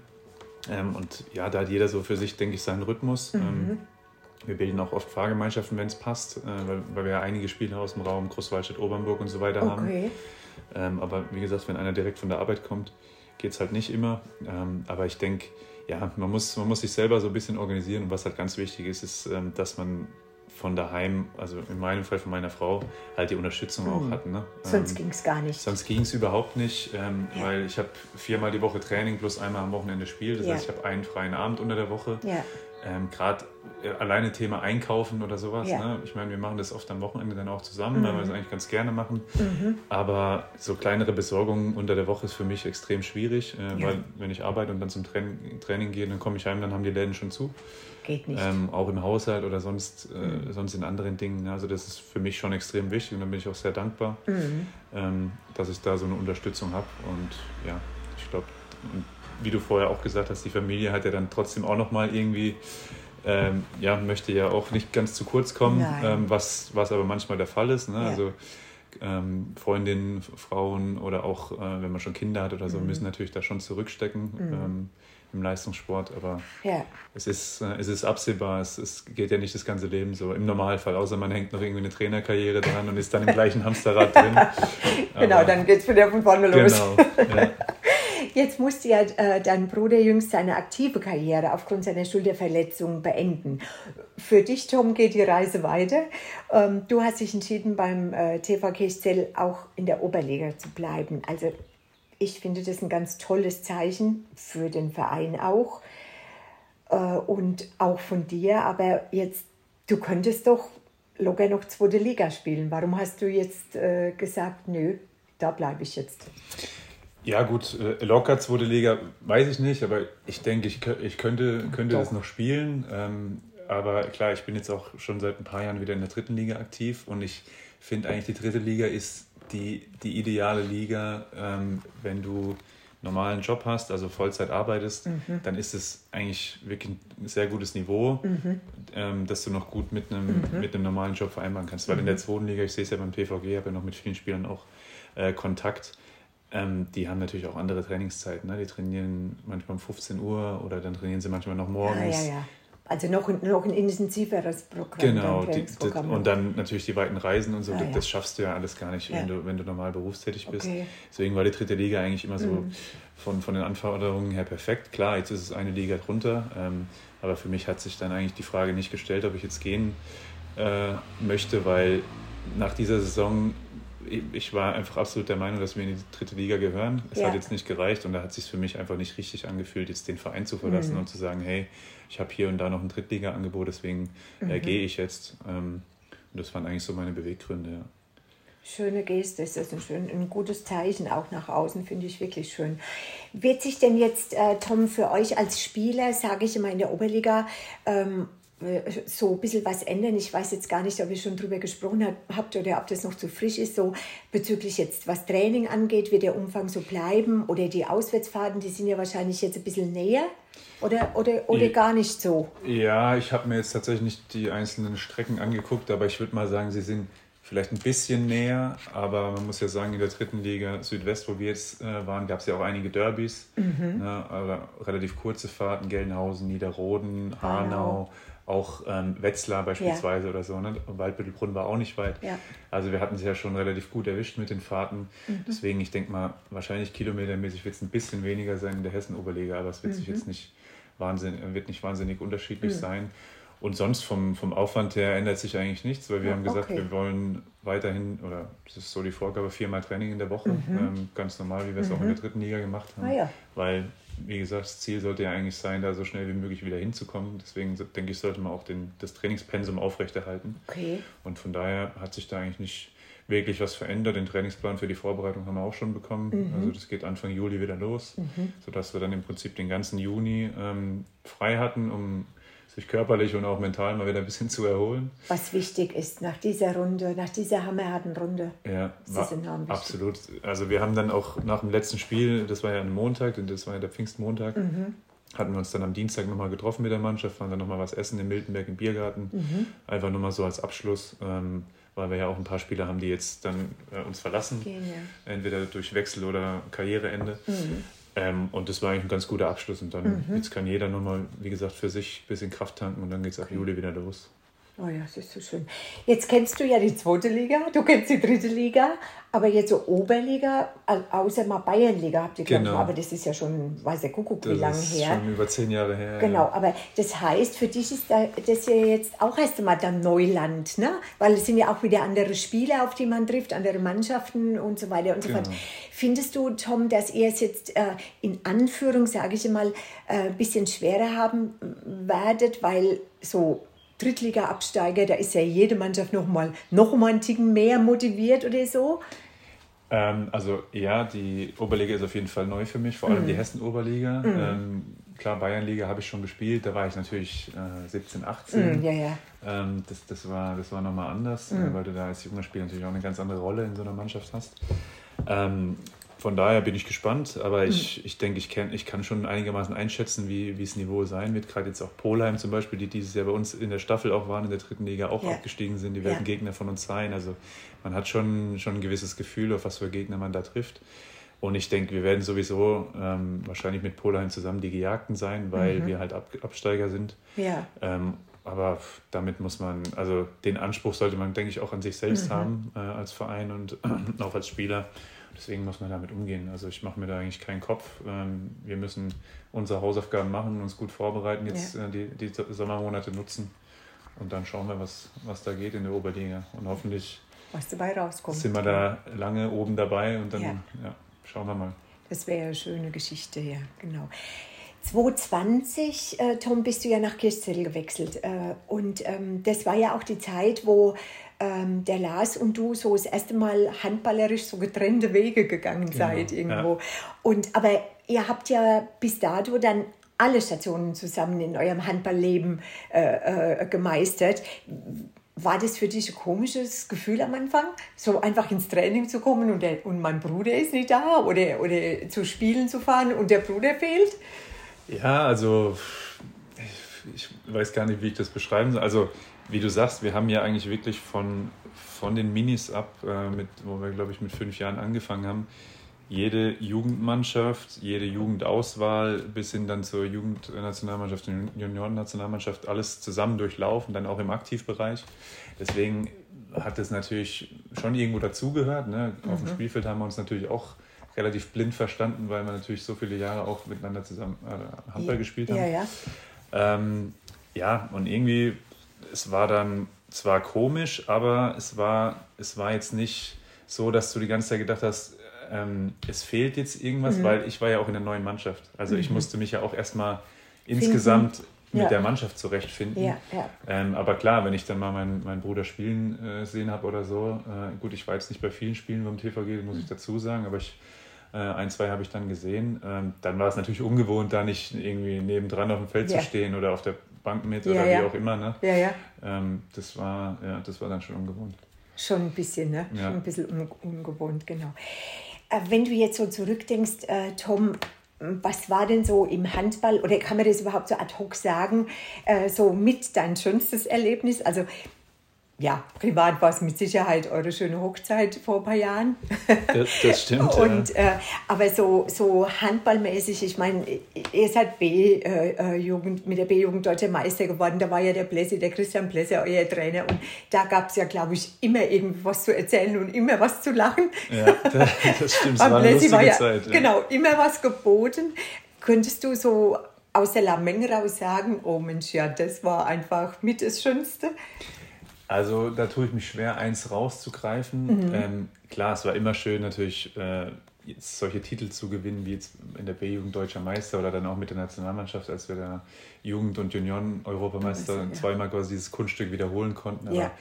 Speaker 2: Ähm, und ja, da hat jeder so für sich, denke ich, seinen Rhythmus. Mhm. Ähm, wir bilden auch oft Fahrgemeinschaften, wenn es passt, äh, weil, weil, wir ja einige Spiele aus dem Raum Großwaldstadt, Obernburg und so weiter okay. haben. Ähm, aber wie gesagt, wenn einer direkt von der Arbeit kommt, geht es halt nicht immer. Ähm, aber ich denke, ja, man muss, man muss sich selber so ein bisschen organisieren. Und was halt ganz wichtig ist, ist, ähm, dass man von daheim, also in meinem Fall von meiner Frau, halt die Unterstützung mhm. auch hat. Ne?
Speaker 1: Sonst ähm, ging es gar nicht.
Speaker 2: Sonst ging es überhaupt nicht, ähm, ja. weil ich habe viermal die Woche Training plus einmal am Wochenende Spiel. Das ja. heißt, ich habe einen freien Abend unter der Woche. Ja. Ähm, gerade äh, alleine Thema Einkaufen oder sowas. Ja. Ne? Ich meine, wir machen das oft am Wochenende dann auch zusammen, mhm. weil wir das eigentlich ganz gerne machen. Mhm. Aber so kleinere Besorgungen unter der Woche ist für mich extrem schwierig, äh, ja. weil wenn ich arbeite und dann zum Training, Training gehe, dann komme ich heim, dann haben die Läden schon zu.
Speaker 1: Geht nicht.
Speaker 2: Ähm, auch im Haushalt oder sonst, äh, mhm. sonst in anderen Dingen. Also das ist für mich schon extrem wichtig und da bin ich auch sehr dankbar, mhm. ähm, dass ich da so eine Unterstützung habe. Und ja, ich glaube, wie du vorher auch gesagt hast, die Familie hat ja dann trotzdem auch nochmal irgendwie, ähm, ja, möchte ja auch nicht ganz zu kurz kommen, ähm, was, was aber manchmal der Fall ist. Ne? Ja. Also ähm, Freundinnen, Frauen oder auch, äh, wenn man schon Kinder hat oder so, mhm. müssen natürlich da schon zurückstecken. Mhm. Ähm, im Leistungssport, aber
Speaker 1: ja.
Speaker 2: es, ist, äh, es ist absehbar, es, es geht ja nicht das ganze Leben so im Normalfall, außer man hängt noch irgendwie eine Trainerkarriere dran und ist dann im gleichen Hamsterrad drin.
Speaker 1: genau, aber, dann geht es wieder von vorne los. Genau, ja. Jetzt musste ja äh, dein Bruder jüngst seine aktive Karriere aufgrund seiner Schulterverletzung beenden. Für dich, Tom, geht die Reise weiter. Ähm, du hast dich entschieden, beim äh, TV Kirchzell auch in der Oberliga zu bleiben. Also ich finde das ein ganz tolles Zeichen für den Verein auch äh, und auch von dir. Aber jetzt, du könntest doch locker noch zweite Liga spielen. Warum hast du jetzt äh, gesagt, nö, da bleibe ich jetzt?
Speaker 2: Ja, gut, äh, locker zweite Liga weiß ich nicht, aber ich denke, ich, ich könnte, könnte das noch spielen. Ähm, aber klar, ich bin jetzt auch schon seit ein paar Jahren wieder in der dritten Liga aktiv und ich finde eigentlich, die dritte Liga ist die, die ideale Liga, ähm, wenn du normalen Job hast, also Vollzeit arbeitest, mhm. dann ist es eigentlich wirklich ein sehr gutes Niveau, mhm. ähm, dass du noch gut mit einem, mhm. mit einem normalen Job vereinbaren kannst. Weil in der mhm. zweiten Liga, ich sehe es ja beim PVG, habe ja noch mit vielen Spielern auch äh, Kontakt ähm, die haben natürlich auch andere Trainingszeiten. Ne? Die trainieren manchmal um 15 Uhr oder dann trainieren sie manchmal noch morgens.
Speaker 1: Ja, ja, ja. Also noch, noch ein intensiveres Programm.
Speaker 2: Genau, die, die, und dann natürlich die weiten Reisen und so, ah, das, das, schaffst du ja alles gar nicht, wenn, du, wenn du normal berufstätig bist. Okay. Deswegen war die dritte Liga eigentlich immer so mhm. von, von den Anforderungen her perfekt. Klar, jetzt ist es eine Liga drunter, ähm, aber für mich hat sich dann eigentlich die Frage nicht gestellt, ob ich jetzt gehen äh, möchte, weil nach dieser Saison ich war einfach absolut der Meinung, dass wir in die dritte Liga gehören. Es ja. hat jetzt nicht gereicht und da hat es sich für mich einfach nicht richtig angefühlt, jetzt den Verein zu verlassen mhm. und zu sagen, hey, ich habe hier und da noch ein Drittliga-Angebot, deswegen äh, mhm. äh, gehe ich jetzt. Ähm, und das waren eigentlich so meine Beweggründe. Ja.
Speaker 1: Schöne Geste, das ist ein, schön, ein gutes Zeichen auch nach außen, finde ich wirklich schön. Wird sich denn jetzt, äh, Tom, für euch als Spieler, sage ich immer in der Oberliga, ähm, so ein bisschen was ändern. Ich weiß jetzt gar nicht, ob ihr schon drüber gesprochen habt oder ob das noch zu frisch ist. So bezüglich jetzt, was Training angeht, wird der Umfang so bleiben oder die Auswärtsfahrten, die sind ja wahrscheinlich jetzt ein bisschen näher oder, oder, oder ja. gar nicht so?
Speaker 2: Ja, ich habe mir jetzt tatsächlich nicht die einzelnen Strecken angeguckt, aber ich würde mal sagen, sie sind vielleicht ein bisschen näher, aber man muss ja sagen, in der dritten Liga Südwest, wo wir jetzt äh, waren, gab es ja auch einige Derbys, mhm. ne, aber relativ kurze Fahrten, Gelnhausen, Niederroden, Hanau. Hanau auch ähm, Wetzlar beispielsweise ja. oder so. Ne? Waldbüttelbrunn war auch nicht weit. Ja. Also wir hatten es ja schon relativ gut erwischt mit den Fahrten. Mhm. Deswegen, ich denke mal, wahrscheinlich kilometermäßig wird es ein bisschen weniger sein in der Hessen-Oberliga, aber es wird mhm. sich jetzt nicht wahnsinnig, wird nicht wahnsinnig unterschiedlich mhm. sein. Und sonst vom, vom Aufwand her ändert sich eigentlich nichts, weil wir ja, haben gesagt, okay. wir wollen weiterhin, oder das ist so die Vorgabe, viermal Training in der Woche, mhm. ähm, ganz normal, wie wir es mhm. auch in der dritten Liga gemacht haben. Ah. Weil wie gesagt, das Ziel sollte ja eigentlich sein, da so schnell wie möglich wieder hinzukommen. Deswegen denke ich, sollte man auch den, das Trainingspensum aufrechterhalten.
Speaker 1: Okay.
Speaker 2: Und von daher hat sich da eigentlich nicht wirklich was verändert. Den Trainingsplan für die Vorbereitung haben wir auch schon bekommen. Mhm. Also das geht Anfang Juli wieder los, mhm. sodass wir dann im Prinzip den ganzen Juni ähm, frei hatten, um sich körperlich und auch mental mal wieder ein bisschen zu erholen.
Speaker 1: Was wichtig ist nach dieser Runde, nach dieser hammerharten Runde.
Speaker 2: Ja, das ist enorm wichtig. absolut. Also wir haben dann auch nach dem letzten Spiel, das war ja ein Montag, das war ja der Pfingstmontag, mhm. hatten wir uns dann am Dienstag nochmal getroffen mit der Mannschaft, waren dann nochmal was essen in Miltenberg im Biergarten. Mhm. Einfach nur mal so als Abschluss. Ähm, weil wir ja auch ein paar Spieler haben, die jetzt dann äh, uns verlassen, Gehen, ja. entweder durch Wechsel oder Karriereende. Mhm. Ähm, und das war eigentlich ein ganz guter Abschluss. Und dann mhm. jetzt kann jeder nochmal, wie gesagt, für sich ein bisschen Kraft tanken und dann geht es ab Juli wieder los.
Speaker 1: Oh ja, das ist so schön. Jetzt kennst du ja die zweite Liga, du kennst die dritte Liga, aber jetzt so Oberliga, außer mal Bayernliga habt ihr, genau. aber das ist ja schon, weiß der Kuckuck, wie lange her. Das ist
Speaker 2: schon über zehn Jahre her.
Speaker 1: Genau, ja. aber das heißt, für dich ist das ja jetzt auch erst einmal dann Neuland, ne? Weil es sind ja auch wieder andere Spiele, auf die man trifft, andere Mannschaften und so weiter und so genau. fort. Findest du, Tom, dass ihr es jetzt äh, in Anführung, sage ich mal, ein äh, bisschen schwerer haben werdet, weil so Drittliga-Absteiger, da ist ja jede Mannschaft noch mal, noch mal einen Ticken mehr motiviert oder so.
Speaker 2: Ähm, also ja, die Oberliga ist auf jeden Fall neu für mich, vor allem mhm. die Hessen-Oberliga. Mhm. Ähm, klar, Bayernliga habe ich schon gespielt, da war ich natürlich äh, 17, 18. Mhm, ja, ja. Ähm, das, das, war, das war nochmal anders, mhm. weil du da als junger Spieler natürlich auch eine ganz andere Rolle in so einer Mannschaft hast. Ähm, von daher bin ich gespannt, aber ich, mhm. ich denke, ich, kenn, ich kann schon einigermaßen einschätzen, wie, wie das Niveau sein wird. Gerade jetzt auch Polheim zum Beispiel, die dieses Jahr bei uns in der Staffel auch waren, in der dritten Liga auch ja. abgestiegen sind. Die werden ja. Gegner von uns sein. Also man hat schon, schon ein gewisses Gefühl, auf was für Gegner man da trifft. Und ich denke, wir werden sowieso ähm, wahrscheinlich mit Polheim zusammen die Gejagten sein, weil mhm. wir halt Ab Absteiger sind. Ja. Ähm, aber damit muss man, also den Anspruch sollte man, denke ich, auch an sich selbst mhm. haben äh, als Verein und auch als Spieler. Deswegen muss man damit umgehen. Also ich mache mir da eigentlich keinen Kopf. Ähm, wir müssen unsere Hausaufgaben machen, uns gut vorbereiten, jetzt ja. Äh, die, die Sommermonate nutzen und dann schauen wir, was, was da geht in der Oberliga. Und hoffentlich
Speaker 1: was dabei rauskommt.
Speaker 2: sind wir da lange oben dabei und dann ja. ja schauen wir mal.
Speaker 1: Das wäre eine schöne Geschichte, ja, genau. 2020, äh, Tom, bist du ja nach Kirchzell gewechselt. Äh, und ähm, das war ja auch die Zeit, wo ähm, der Lars und du so das erste Mal handballerisch so getrennte Wege gegangen genau, seid irgendwo. Ja. Und, aber ihr habt ja bis dato dann alle Stationen zusammen in eurem Handballleben äh, äh, gemeistert. War das für dich ein komisches Gefühl am Anfang, so einfach ins Training zu kommen und, der, und mein Bruder ist nicht da oder, oder zu Spielen zu fahren und der Bruder fehlt?
Speaker 2: Ja, also ich weiß gar nicht, wie ich das beschreiben soll. Also wie du sagst, wir haben ja eigentlich wirklich von, von den Minis ab, äh, mit, wo wir, glaube ich, mit fünf Jahren angefangen haben, jede Jugendmannschaft, jede Jugendauswahl bis hin dann zur Jugendnationalmannschaft und Juniorennationalmannschaft alles zusammen durchlaufen, dann auch im Aktivbereich. Deswegen hat es natürlich schon irgendwo dazugehört. Ne? Mhm. Auf dem mhm. Spielfeld haben wir uns natürlich auch relativ blind verstanden, weil wir natürlich so viele Jahre auch miteinander zusammen äh, Handball gespielt haben. Ja, ja. Ähm, ja, und irgendwie es war dann zwar komisch, aber es war, es war jetzt nicht so, dass du die ganze Zeit gedacht hast, ähm, es fehlt jetzt irgendwas, mhm. weil ich war ja auch in der neuen Mannschaft. Also mhm. ich musste mich ja auch erstmal insgesamt mit ja. der Mannschaft zurechtfinden. Ja, ja. Ähm, aber klar, wenn ich dann mal meinen, meinen Bruder spielen äh, sehen habe oder so, äh, gut, ich war jetzt nicht bei vielen Spielen beim TVG, muss ich dazu sagen, aber ich, ein, zwei habe ich dann gesehen. Ähm, dann war es natürlich ungewohnt, da nicht irgendwie nebendran auf dem Feld zu stehen oder auf der Bank mit ja, oder ja. wie auch immer. Ne? Ja, ja. Ähm, das, war, ja, das war dann schon ungewohnt.
Speaker 1: Schon ein bisschen, ne? Ja. Schon ein bisschen un ungewohnt, genau. Äh, wenn du jetzt so zurückdenkst, äh, Tom, was war denn so im Handball oder kann man das überhaupt so ad hoc sagen, äh, so mit dein schönstes Erlebnis? Also ja, privat war es mit Sicherheit eure schöne Hochzeit vor ein paar Jahren.
Speaker 2: Das, das stimmt.
Speaker 1: Und, ja. äh, aber so, so handballmäßig, ich meine, ihr seid B-Jugend, mit der B-Jugend deutscher Meister geworden. Da war ja der Blässe, der Christian Blässe, euer Trainer. Und da gab es ja, glaube ich, immer irgendwas zu erzählen und immer was zu lachen. Ja, das stimmt. Eine lustige war ja, Zeit. Ja. Genau, immer was geboten. Könntest du so aus der Lameng raus sagen, oh Mensch, ja, das war einfach mit das Schönste?
Speaker 2: Also da tue ich mich schwer, eins rauszugreifen. Mhm. Ähm, klar, es war immer schön natürlich äh, jetzt solche Titel zu gewinnen, wie jetzt in der B-Jugend Deutscher Meister oder dann auch mit der Nationalmannschaft, als wir da Jugend- und Junioren-Europameister ja, zweimal quasi dieses Kunststück wiederholen konnten. Aber ja.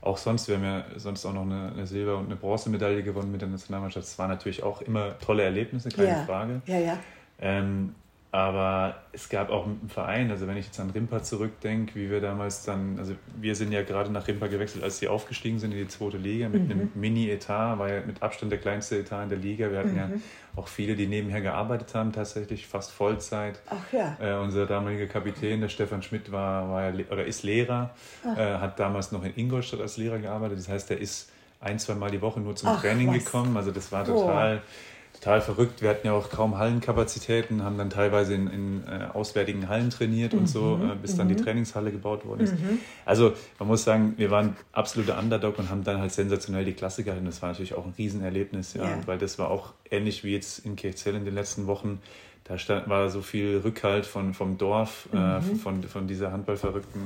Speaker 2: auch sonst, wir haben ja sonst auch noch eine, eine Silber- und eine Bronzemedaille gewonnen mit der Nationalmannschaft. Das waren natürlich auch immer tolle Erlebnisse, keine ja. Frage. Ja, ja. Ähm, aber es gab auch einen Verein, also wenn ich jetzt an Rimpa zurückdenke, wie wir damals dann, also wir sind ja gerade nach Rimpa gewechselt, als sie aufgestiegen sind in die zweite Liga mit mhm. einem Mini-Etat, war ja mit Abstand der kleinste Etat in der Liga. Wir hatten mhm. ja auch viele, die nebenher gearbeitet haben, tatsächlich fast Vollzeit. Ach ja. Äh, unser damaliger Kapitän, der Stefan Schmidt, war, war ja, oder ist Lehrer, äh, hat damals noch in Ingolstadt als Lehrer gearbeitet. Das heißt, er ist ein, zwei Mal die Woche nur zum Ach, Training was? gekommen. Also das war total. Oh total verrückt. Wir hatten ja auch kaum Hallenkapazitäten, haben dann teilweise in, in äh, auswärtigen Hallen trainiert und so, mhm. äh, bis dann die mhm. Trainingshalle gebaut worden ist. Mhm. Also man muss sagen, wir waren absolute Underdog und haben dann halt sensationell die Klasse gehalten. Das war natürlich auch ein Riesenerlebnis, ja, ja. weil das war auch ähnlich wie jetzt in Kirchzell in den letzten Wochen. Da stand, war so viel Rückhalt von, vom Dorf, äh, mhm. von, von dieser handballverrückten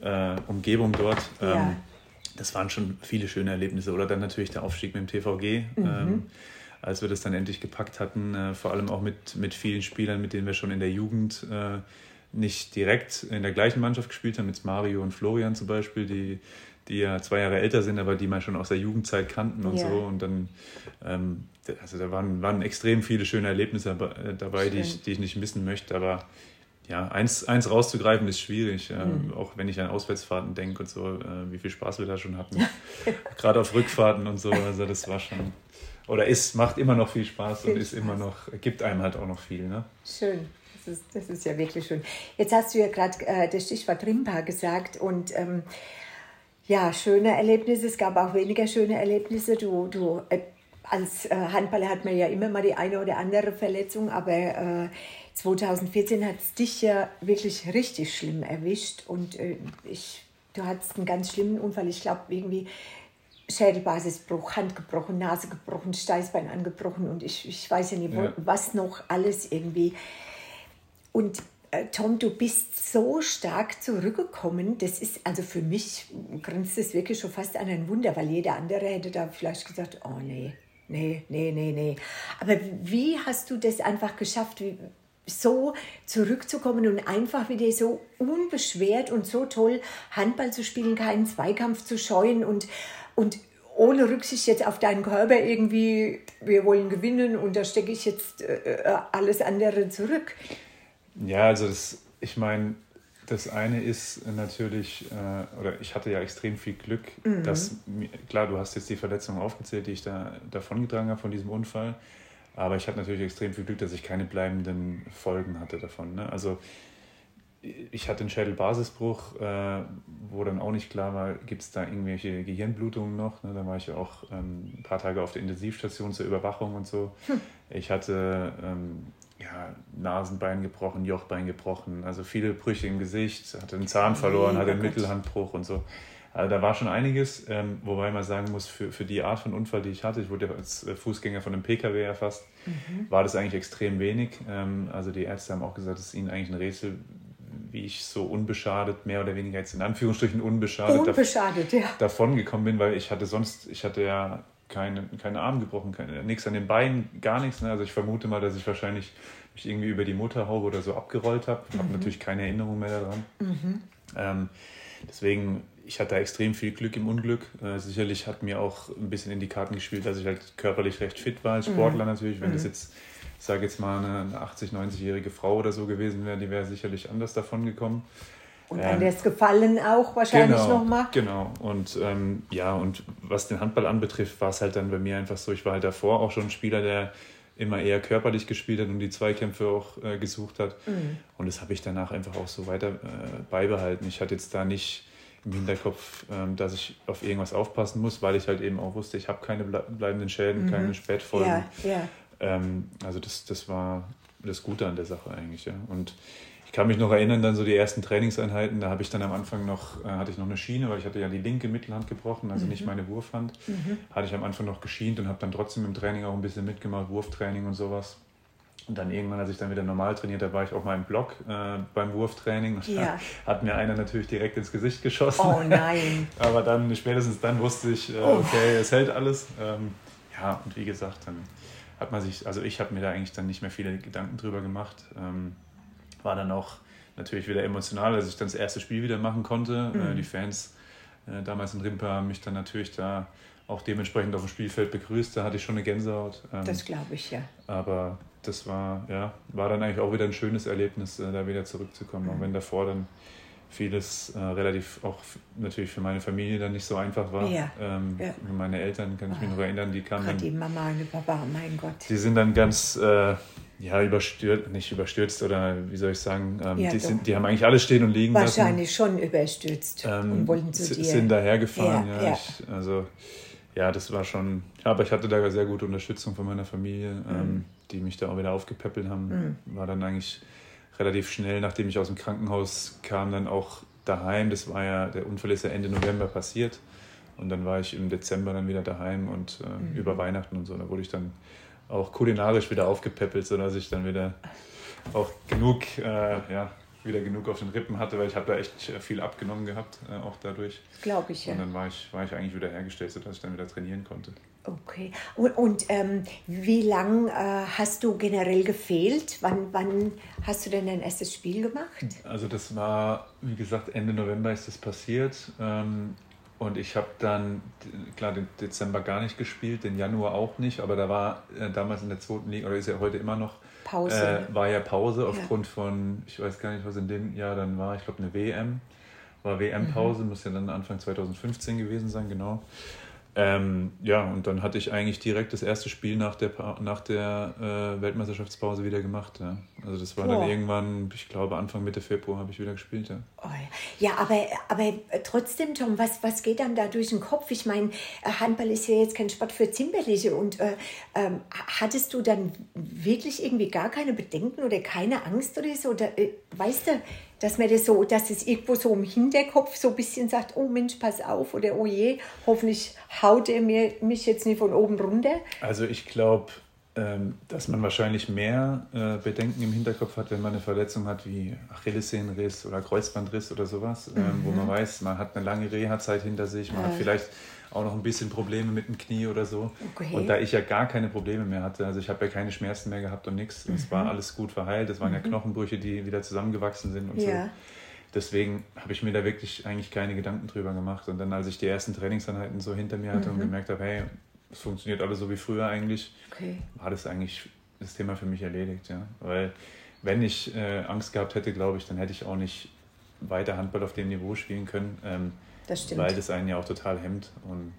Speaker 2: äh, Umgebung dort. Ja. Ähm, das waren schon viele schöne Erlebnisse. Oder dann natürlich der Aufstieg mit dem TVG. Mhm. Ähm, als wir das dann endlich gepackt hatten, äh, vor allem auch mit, mit vielen Spielern, mit denen wir schon in der Jugend äh, nicht direkt in der gleichen Mannschaft gespielt haben, mit Mario und Florian zum Beispiel, die, die ja zwei Jahre älter sind, aber die man schon aus der Jugendzeit kannten und ja. so. Und dann, ähm, also da waren, waren extrem viele schöne Erlebnisse dabei, die ich, die ich nicht missen möchte. Aber ja, eins, eins rauszugreifen ist schwierig. Mhm. auch wenn ich an Auswärtsfahrten denke und so, äh, wie viel Spaß wir da schon hatten. Gerade auf Rückfahrten und so. Also das war schon, oder ist, macht immer noch viel Spaß viel und ist Spaß. immer noch, gibt einem halt auch noch viel. Ne?
Speaker 1: Schön. Das ist, das ist ja wirklich schön. Jetzt hast du ja gerade äh, das Stichwort Rimpa gesagt und ähm, ja, schöne Erlebnisse. Es gab auch weniger schöne Erlebnisse. Du, du äh, als äh, Handballer hat man ja immer mal die eine oder andere Verletzung, aber äh, 2014 hat es dich ja wirklich richtig schlimm erwischt und äh, ich, du hattest einen ganz schlimmen Unfall. Ich glaube, irgendwie Schädelbasisbruch, Hand gebrochen, Nase gebrochen, Steißbein angebrochen und ich, ich weiß ja nicht, ja. was noch alles irgendwie. Und äh, Tom, du bist so stark zurückgekommen. Das ist also für mich grenzt es wirklich schon fast an ein Wunder, weil jeder andere hätte da vielleicht gesagt, oh nee, nee, nee, nee, nee. Aber wie hast du das einfach geschafft? Wie, so zurückzukommen und einfach wieder so unbeschwert und so toll Handball zu spielen, keinen Zweikampf zu scheuen und, und ohne Rücksicht jetzt auf deinen Körper irgendwie, wir wollen gewinnen und da stecke ich jetzt äh, äh alles andere zurück.
Speaker 2: Ja, also das, ich meine, das eine ist natürlich, äh, oder ich hatte ja extrem viel Glück, mhm. dass, klar, du hast jetzt die Verletzungen aufgezählt, die ich da davongetragen habe von diesem Unfall. Aber ich hatte natürlich extrem viel Glück, dass ich keine bleibenden Folgen hatte davon. Ne? Also ich hatte einen Schädelbasisbruch, äh, wo dann auch nicht klar war, gibt es da irgendwelche Gehirnblutungen noch. Ne? Da war ich auch ähm, ein paar Tage auf der Intensivstation zur Überwachung und so. Hm. Ich hatte ähm, ja, Nasenbein gebrochen, Jochbein gebrochen, also viele Brüche im Gesicht, hatte einen Zahn verloren, hatte einen Mittelhandbruch und so. Also da war schon einiges, ähm, wobei man sagen muss, für, für die Art von Unfall, die ich hatte, ich wurde ja als äh, Fußgänger von einem Pkw erfasst, mhm. war das eigentlich extrem wenig. Ähm, also die Ärzte haben auch gesagt, es ist ihnen eigentlich ein Rätsel, wie ich so unbeschadet, mehr oder weniger jetzt in Anführungsstrichen unbeschadet,
Speaker 1: unbeschadet
Speaker 2: dav ja. davon gekommen bin, weil ich hatte sonst, ich hatte ja keine, keine Arme gebrochen, keine, nichts an den Beinen, gar nichts. Ne? Also ich vermute mal, dass ich wahrscheinlich mich irgendwie über die Motorhaube oder so abgerollt habe. Ich mhm. habe natürlich keine Erinnerung mehr daran. Mhm. Ähm, deswegen ich hatte extrem viel Glück im Unglück. Äh, sicherlich hat mir auch ein bisschen in die Karten gespielt, dass ich halt körperlich recht fit war als mhm. Sportler mhm. natürlich. Wenn mhm. das jetzt, ich sage jetzt mal, eine 80-, 90-jährige Frau oder so gewesen wäre, die wäre sicherlich anders davon gekommen.
Speaker 1: Und ähm, das Gefallen auch wahrscheinlich
Speaker 2: genau,
Speaker 1: nochmal.
Speaker 2: Genau. Und ähm, ja, und was den Handball anbetrifft, war es halt dann bei mir einfach so, ich war halt davor auch schon ein Spieler, der immer eher körperlich gespielt hat und die Zweikämpfe auch äh, gesucht hat. Mhm. Und das habe ich danach einfach auch so weiter äh, beibehalten. Ich hatte jetzt da nicht im Hinterkopf, ähm, dass ich auf irgendwas aufpassen muss, weil ich halt eben auch wusste, ich habe keine bleibenden Schäden, mhm. keine Spätfolgen. Ja, ja. Ähm, also das, das war das Gute an der Sache eigentlich. Ja. Und ich kann mich noch erinnern, dann so die ersten Trainingseinheiten, da habe ich dann am Anfang noch, äh, hatte ich noch eine Schiene, weil ich hatte ja die linke Mittelhand gebrochen, also mhm. nicht meine Wurfhand. Mhm. Hatte ich am Anfang noch geschient und habe dann trotzdem im Training auch ein bisschen mitgemacht, Wurftraining und sowas. Und dann irgendwann, als ich dann wieder normal trainiert habe, war ich auch mal im Block äh, beim Wurftraining. Und ja. hat mir einer natürlich direkt ins Gesicht geschossen.
Speaker 1: Oh nein.
Speaker 2: Aber dann, spätestens dann wusste ich, äh, oh. okay, es hält alles. Ähm, ja, und wie gesagt, dann hat man sich, also ich habe mir da eigentlich dann nicht mehr viele Gedanken drüber gemacht. Ähm, war dann auch natürlich wieder emotional, als ich dann das erste Spiel wieder machen konnte. Äh, mhm. Äh, die Fans äh, damals in Rimpa haben mich dann natürlich da auch dementsprechend auf dem Spielfeld begrüßt. Da hatte ich schon eine Gänsehaut.
Speaker 1: Ähm, das glaube ich, ja.
Speaker 2: Aber das war, ja, war dann eigentlich auch wieder ein schönes Erlebnis, äh, da wieder zurückzukommen. Mhm. Auch wenn davor dann vieles äh, relativ auch natürlich für meine Familie dann nicht so einfach war. Ja, ähm, ja. Meine Eltern kann ich mich noch erinnern, die kamen dann.
Speaker 1: Die Mama und die Papa, mein Gott.
Speaker 2: Die sind dann ganz äh, ja, überstürzt, nicht überstürzt oder wie soll ich sagen, ähm, ja, die, sind, die haben eigentlich alles stehen und liegen
Speaker 1: Wahrscheinlich lassen. schon überstürzt ähm, und wollten zu dir.
Speaker 2: Sind dahergefahren, ja. ja. Ich, also Ja, das war schon, aber ich hatte da sehr gute Unterstützung von meiner Familie, mhm. ähm, die mich da auch wieder aufgepäppelt haben. Mhm. War dann eigentlich relativ schnell, nachdem ich aus dem Krankenhaus kam, dann auch daheim. Das war ja, der Unfall ist ja Ende November passiert. Und dann war ich im Dezember dann wieder daheim und äh, mhm. über Weihnachten und so. Da wurde ich dann auch kulinarisch wieder aufgepäppelt, sodass ich dann wieder auch genug, äh, ja, wieder genug auf den Rippen hatte, weil ich habe da echt viel abgenommen gehabt, äh, auch dadurch.
Speaker 1: Glaube ich, ja.
Speaker 2: Und dann war ich, war ich eigentlich wieder hergestellt, sodass ich dann wieder trainieren konnte.
Speaker 1: Okay. Und, und ähm, wie lange äh, hast du generell gefehlt? Wann, wann hast du denn dein erstes Spiel gemacht?
Speaker 2: Also das war, wie gesagt, Ende November ist das passiert. Ähm, und ich habe dann, klar, den Dezember gar nicht gespielt, den Januar auch nicht, aber da war äh, damals in der zweiten Liga, oder ist ja heute immer noch, Pause. Äh, war ja Pause aufgrund ja. von, ich weiß gar nicht, was in dem Jahr dann war, ich glaube eine WM. War WM-Pause, mhm. muss ja dann Anfang 2015 gewesen sein, genau. Ähm, ja, und dann hatte ich eigentlich direkt das erste Spiel nach der, nach der äh, Weltmeisterschaftspause wieder gemacht. Ja. Also das war oh. dann irgendwann, ich glaube Anfang Mitte Februar habe ich wieder gespielt. Ja,
Speaker 1: oh, ja. aber, aber trotzdem, Tom, was, was geht dann da durch den Kopf? Ich meine, äh, Handball ist ja jetzt kein Sport für Zimperliche. Und äh, ähm, hattest du dann wirklich irgendwie gar keine Bedenken oder keine Angst oder so? Oder, äh, weißt du, dass man das so, dass es irgendwo so im Hinterkopf so ein bisschen sagt, oh Mensch, pass auf oder oh je, hoffentlich haut er mir, mich jetzt nicht von oben runter.
Speaker 2: Also ich glaube, ähm, dass man wahrscheinlich mehr äh, Bedenken im Hinterkopf hat, wenn man eine Verletzung hat wie Achillessehnenriss oder Kreuzbandriss oder sowas, mhm. wo man mhm. weiß, man hat eine lange Reha-Zeit hinter sich, man ja. hat vielleicht auch noch ein bisschen Probleme mit dem Knie oder so. Okay. Und da ich ja gar keine Probleme mehr hatte, also ich habe ja keine Schmerzen mehr gehabt und nichts, mhm. es war alles gut verheilt, es waren mhm. ja Knochenbrüche, die wieder zusammengewachsen sind und ja. so. Deswegen habe ich mir da wirklich eigentlich keine Gedanken drüber gemacht. Und dann, als ich die ersten Trainingseinheiten so hinter mir hatte mhm. und gemerkt habe, hey, es funktioniert alles so wie früher eigentlich, okay. war das eigentlich das Thema für mich erledigt. Ja. Weil wenn ich äh, Angst gehabt hätte, glaube ich, dann hätte ich auch nicht weiter Handball auf dem Niveau spielen können. Ähm, das stimmt. Weil das einen ja auch total hemmt. Und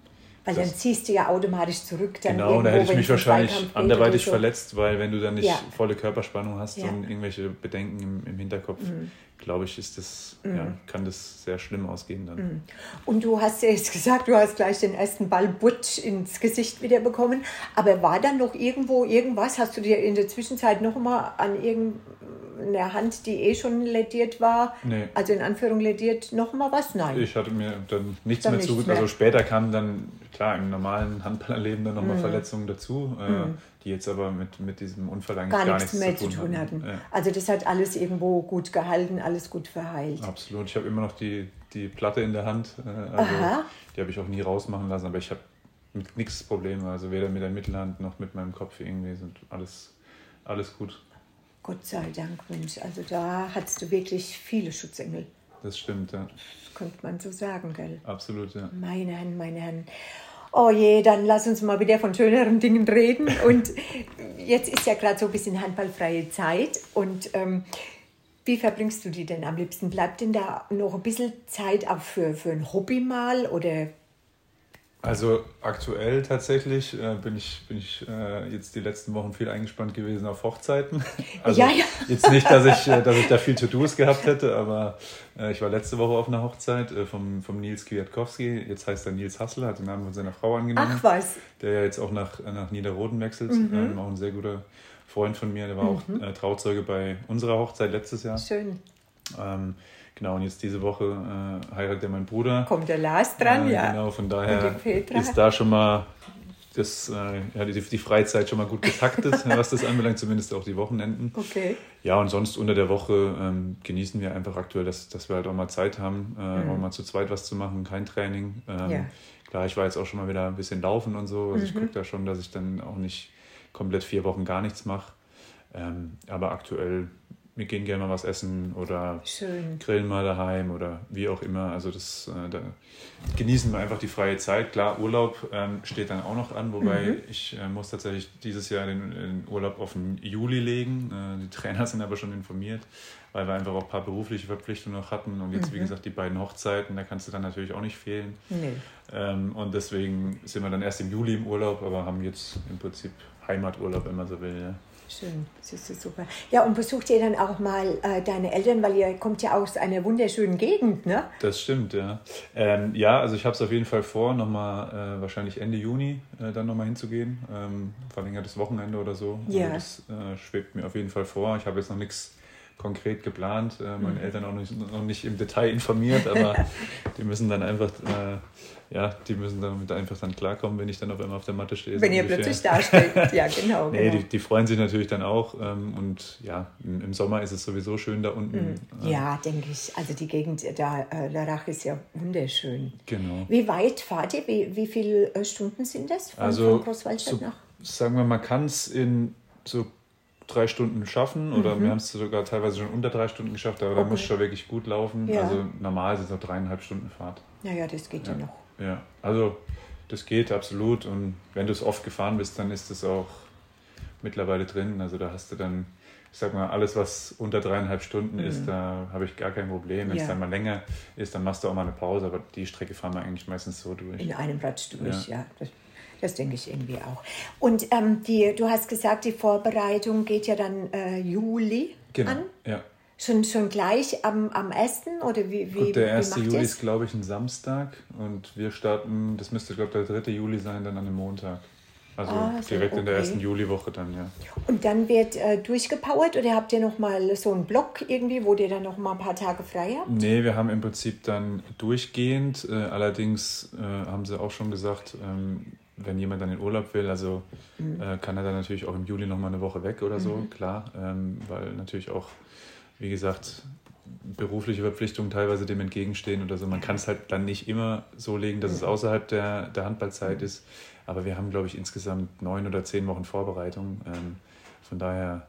Speaker 1: weil dann ziehst du ja automatisch zurück.
Speaker 2: Dann genau, da hätte ich mich wahrscheinlich anderweitig so. verletzt, weil wenn du dann nicht ja. volle Körperspannung hast ja. und irgendwelche Bedenken im, im Hinterkopf, mhm glaube ich, ist das, mhm. ja, kann das sehr schlimm ausgehen dann. Mhm.
Speaker 1: Und du hast ja jetzt gesagt, du hast gleich den ersten Ball Butsch ins Gesicht wieder bekommen. Aber war dann noch irgendwo irgendwas? Hast du dir in der Zwischenzeit noch mal an irgendeiner Hand, die eh schon lediert war, nee. also in Anführung lediert, noch mal was? Nein.
Speaker 2: Ich hatte mir dann nichts dann mehr zu. Also später kam dann, klar, im normalen Handballerleben dann noch mal mhm. Verletzungen dazu. Äh, mhm die jetzt aber mit, mit diesem Unfall eigentlich gar, gar nichts, mehr zu tun, hatten.
Speaker 1: hatten. Ja. Also das hat alles irgendwo gut gehalten, alles gut verheilt.
Speaker 2: Absolut. Ich habe immer noch die, die Platte in der Hand. Äh, also Aha. Die habe ich auch nie rausmachen lassen, aber ich habe mit nichts Probleme. Also weder mit der Mittelhand noch mit meinem Kopf irgendwie sind alles, alles gut.
Speaker 1: Gott sei Dank, Mensch. Also da hattest du wirklich viele Schutzengel.
Speaker 2: Das stimmt, ja.
Speaker 1: Das könnte man so sagen, gell?
Speaker 2: Absolut, ja.
Speaker 1: Meine Herren, meine Herren oh je, dann lass uns mal wieder von schöneren Dingen reden. Und jetzt ist ja gerade so ein bisschen handballfreie Zeit. Und ähm, wie verbringst du die denn am liebsten? Bleibt denn da noch ein bisschen Zeit auch für, für ein Hobby mal oder
Speaker 2: also aktuell tatsächlich äh, bin ich, bin ich äh, jetzt die letzten Wochen viel eingespannt gewesen auf Hochzeiten. Also ja, ja. jetzt nicht, dass ich, äh, dass ich da viel To-Dos gehabt hätte, aber äh, ich war letzte Woche auf einer Hochzeit äh, vom, vom Nils Kwiatkowski. Jetzt heißt er Nils Hassel, hat den Namen von seiner Frau angenommen. Ach was. Der ja jetzt auch nach, nach Niederroden wechselt. Mhm. Ähm, auch ein sehr guter Freund von mir. Der war mhm. auch äh, Trauzeuge bei unserer Hochzeit letztes Jahr. Schön. Ähm, Genau, und jetzt diese Woche äh, heiratet ja mein Bruder.
Speaker 1: Kommt der Lars dran, äh, ja.
Speaker 2: Genau, von daher ist da schon mal das, äh, ja, die, die, Freizeit schon mal gut getaktet, was das anbelangt, zumindest auch die Wochenenden. Okay. Ja, und sonst unter der Woche ähm, genießen wir einfach aktuell, dass, dass wir halt auch mal Zeit haben, äh, mhm. auch mal zu zweit was zu machen, kein Training. Ähm, ja. Klar, ich war jetzt auch schon mal wieder ein bisschen laufen und so. Also mhm. ich gucke da schon, dass ich dann auch nicht komplett vier Wochen gar nichts mache. Ähm, aber aktuell wir gehen gerne mal was essen oder Schön. grillen mal daheim oder wie auch immer. Also das äh, da genießen wir einfach die freie Zeit. Klar, Urlaub ähm, steht dann auch noch an, wobei mhm. ich äh, muss tatsächlich dieses Jahr den, den, Urlaub auf den Juli legen. Äh, die Trainer sind aber schon informiert, weil wir einfach auch ein paar berufliche Verpflichtungen noch hatten und jetzt mhm. wie gesagt die beiden Hochzeiten, da kannst du dann natürlich auch nicht fehlen. Nee. Ähm, und deswegen sind wir dann erst im Juli im Urlaub, aber haben jetzt im Prinzip Heimaturlaub, wenn man so will. Ja.
Speaker 1: Schön, das ist super. Ja, und besucht ihr dann auch mal äh, deine Eltern, weil ihr kommt ja aus einer wunderschönen Gegend, ne?
Speaker 2: Das stimmt, ja. Ähm, ja, also ich habe es auf jeden Fall vor, nochmal äh, wahrscheinlich Ende Juni äh, dann nochmal hinzugehen. Ähm, verlängertes Wochenende oder so. Also ja. Also das äh, schwebt mir auf jeden Fall vor. Ich habe jetzt noch nichts konkret geplant, äh, meine mhm. Eltern auch nicht, noch nicht im Detail informiert, aber die müssen dann einfach äh, ja, die müssen damit einfach dann klarkommen, wenn ich dann auf einmal auf der Matte stehe.
Speaker 1: Wenn ihr plötzlich da steht, ja, genau.
Speaker 2: nee, genau. Die, die, freuen sich natürlich dann auch. Ähm, und ja, im, im, Sommer ist es sowieso schön da unten.
Speaker 1: Mhm. Ja, denke ich. Also die Gegend da, äh, Larach ist ja wunderschön.
Speaker 2: Genau.
Speaker 1: Wie weit fahrt ihr? Wie, wie viele äh, Stunden sind das
Speaker 2: von, also, von Großwaldstadt so, nach? Sagen wir, man kann es in so drei Stunden schaffen oder mhm. wir haben es sogar teilweise schon unter drei Stunden geschafft, aber okay. da muss schon wirklich gut laufen. Ja. Also normal sind es auch dreieinhalb Stunden Fahrt.
Speaker 1: Ja, ja, das geht ja, ja noch.
Speaker 2: Ja, also das geht absolut. Und wenn du es oft gefahren bist, dann ist es auch mittlerweile drin. Also da hast du dann, ich sag mal, alles, was unter dreieinhalb Stunden mhm. ist, da habe ich gar kein Problem. Wenn ja. es dann mal länger ist, dann machst du auch mal eine Pause. Aber die Strecke fahren wir eigentlich meistens so durch.
Speaker 1: In einem Platz durch, ja. ja. Das, denke ich irgendwie auch. Und ähm, die, du hast gesagt, die Vorbereitung geht ja dann äh, Juli
Speaker 2: genau.
Speaker 1: an.
Speaker 2: Ja.
Speaker 1: Schon, schon gleich am, am 1. oder wie, wie
Speaker 2: Gut, der 1. Juli ist, glaube ich, ein Samstag und wir starten, das müsste, glaube ich, der 3. Juli sein, dann an einem Montag. Also ah, direkt okay. in der ersten Juliwoche dann, ja.
Speaker 1: Und dann wird äh, durchgepowert oder habt ihr nochmal so einen Block irgendwie, wo ihr dann noch mal ein paar Tage frei habt?
Speaker 2: Nee, wir haben im Prinzip dann durchgehend. Äh, allerdings äh, haben sie auch schon gesagt, ähm, wenn jemand dann in Urlaub will, also mhm. Äh, kann er dann natürlich auch im Juli nochmal eine Woche weg oder so, mhm. klar. Ähm, weil natürlich auch wie gesagt, berufliche Verpflichtungen teilweise dem entgegenstehen oder so. Man kann es halt dann nicht immer so legen, dass es außerhalb der, der Handballzeit ist. Aber wir haben, glaube ich, insgesamt neun oder zehn Wochen Vorbereitung. Ähm, von daher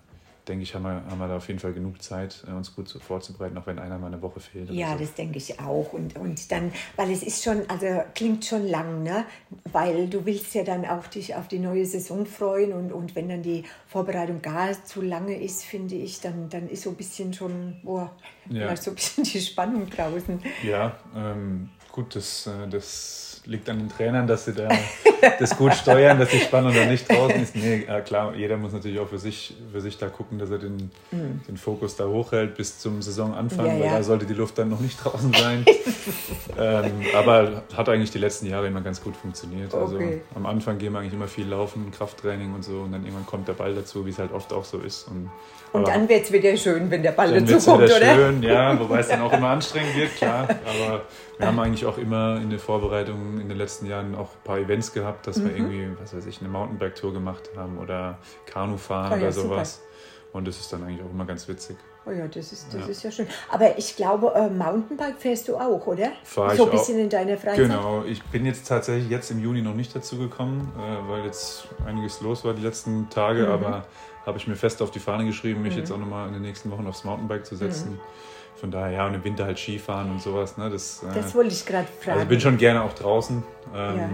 Speaker 2: denke ich, haben wir, haben wir da auf jeden Fall genug Zeit, äh, uns gut vorzubereiten, auch wenn einer mal eine Woche fehlt.
Speaker 1: Ja, so. das denke ich auch. Und, und dann, weil es ist schon, also klingt schon lang, ne? Weil du willst ja dann auch dich auf die neue Saison freuen und, und wenn dann die Vorbereitung gar zu lange ist, finde ich, dann, dann ist so ein bisschen schon, boah, ja. vielleicht so ein bisschen die Spannung draußen.
Speaker 2: Ja, ähm, gut, das, äh, das liegt an den Trainern, dass sie da das gut steuern, dass die Spannung da nicht draußen ist. Nee, klar, jeder muss natürlich auch für sich, für sich da gucken, dass er den, mhm. den Fokus da hochhält bis zum Saisonanfang, ja, weil ja. da sollte die Luft dann noch nicht draußen sein. ähm, aber hat eigentlich die letzten Jahre immer ganz gut funktioniert. Also okay. Also am Anfang gehen wir eigentlich immer viel laufen, Krafttraining und so und dann irgendwann kommt der Ball dazu, wie es halt oft auch so ist. Und,
Speaker 1: und dann wird es wieder schön, wenn der Ball dazu kommt,
Speaker 2: oder? Schön, ja, wobei es dann auch immer anstrengend wird, klar. Aber wir haben eigentlich auch immer in der Vorbereitung in den letzten Jahren auch ein paar Events gehabt, dass mhm. wir irgendwie, was weiß ich, eine Mountainbike-Tour gemacht haben oder Kanufahren oh, ja, oder sowas. Super. Und das ist dann eigentlich auch immer ganz witzig.
Speaker 1: Oh ja, das ist, das ja. ist ja schön. Aber ich glaube, äh, Mountainbike fährst du auch, oder?
Speaker 2: Fahr
Speaker 1: so ein bisschen auch. in deiner Freizeit?
Speaker 2: Genau, ich bin jetzt tatsächlich jetzt im Juni noch nicht dazu gekommen, äh, weil jetzt einiges los war die letzten Tage, mhm. aber habe ich mir fest auf die Fahne geschrieben, mich mhm. jetzt auch nochmal in den nächsten Wochen aufs Mountainbike zu setzen. Mhm. Von daher, ja, und im Winter halt Skifahren und sowas. Ne? Das,
Speaker 1: äh, das wollte ich gerade fragen.
Speaker 2: Also ich bin schon gerne auch draußen. Ähm, ja.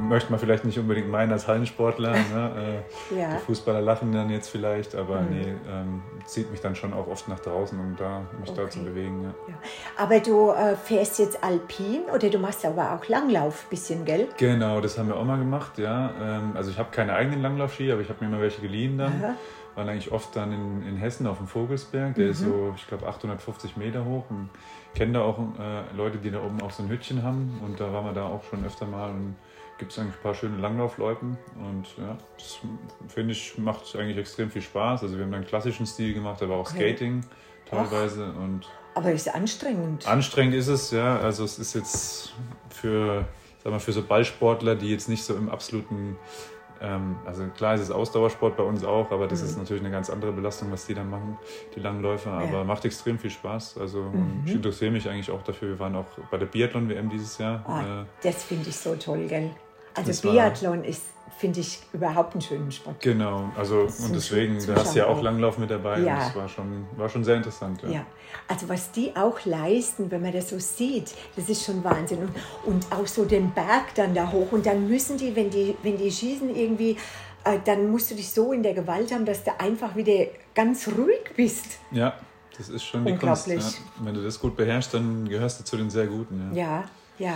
Speaker 2: Möchte man vielleicht nicht unbedingt meinen als Hallensportler. Ne? Äh, ja. Die Fußballer lachen dann jetzt vielleicht, aber mhm. nee, ähm, zieht mich dann schon auch oft nach draußen, um da, mich okay. da zu bewegen. Ja. ja.
Speaker 1: Aber du äh, fährst jetzt alpin oder du machst aber auch Langlauf ein bisschen, gell?
Speaker 2: Genau, das haben wir auch mal gemacht, ja. Ähm, also ich habe keine eigenen Langlaufski, aber ich habe mir mal welche geliehen dann. Aha waren eigentlich oft dann in, in Hessen auf dem Vogelsberg. Der mhm. ist so, ich glaube, 850 Meter hoch. Und kenne da auch äh, Leute, die da oben auch so ein Hütchen haben. Und da waren wir da auch schon öfter mal. Und gibt es eigentlich ein paar schöne Langlaufloipen. Und ja, das finde ich, macht eigentlich extrem viel Spaß. Also wir haben da einen klassischen Stil gemacht, aber auch okay. Skating teilweise. Ach, und
Speaker 1: aber ist anstrengend.
Speaker 2: Anstrengend ist es, ja. Also es ist jetzt für, sag mal, für so Ballsportler, die jetzt nicht so im absoluten also klar ist es Ausdauersport bei uns auch, aber das mhm. ist natürlich eine ganz andere Belastung, was die dann machen, die langen Läufe. Aber ja. macht extrem viel Spaß. Also mhm. ich interessiere mich eigentlich auch dafür. Wir waren auch bei der Biathlon-WM dieses Jahr.
Speaker 1: Oh, äh, das finde ich so toll, gell? Also Biathlon ist finde ich überhaupt einen schönen Sport.
Speaker 2: Genau, also und deswegen, da hast du ja auch Langlauf mit dabei ja. und das war schon, war schon sehr interessant. Ja.
Speaker 1: ja. also was die auch leisten, wenn man das so sieht, das ist schon Wahnsinn. Und, und auch so den Berg dann da hoch und dann müssen die, wenn die, wenn die schießen irgendwie, äh, dann musst du dich so in der Gewalt haben, dass du einfach wieder ganz ruhig bist.
Speaker 2: Ja, das ist schon die Kunst. Ja. Wenn du das gut beherrschst, dann gehörst du zu den sehr Guten.
Speaker 1: Ja, ja.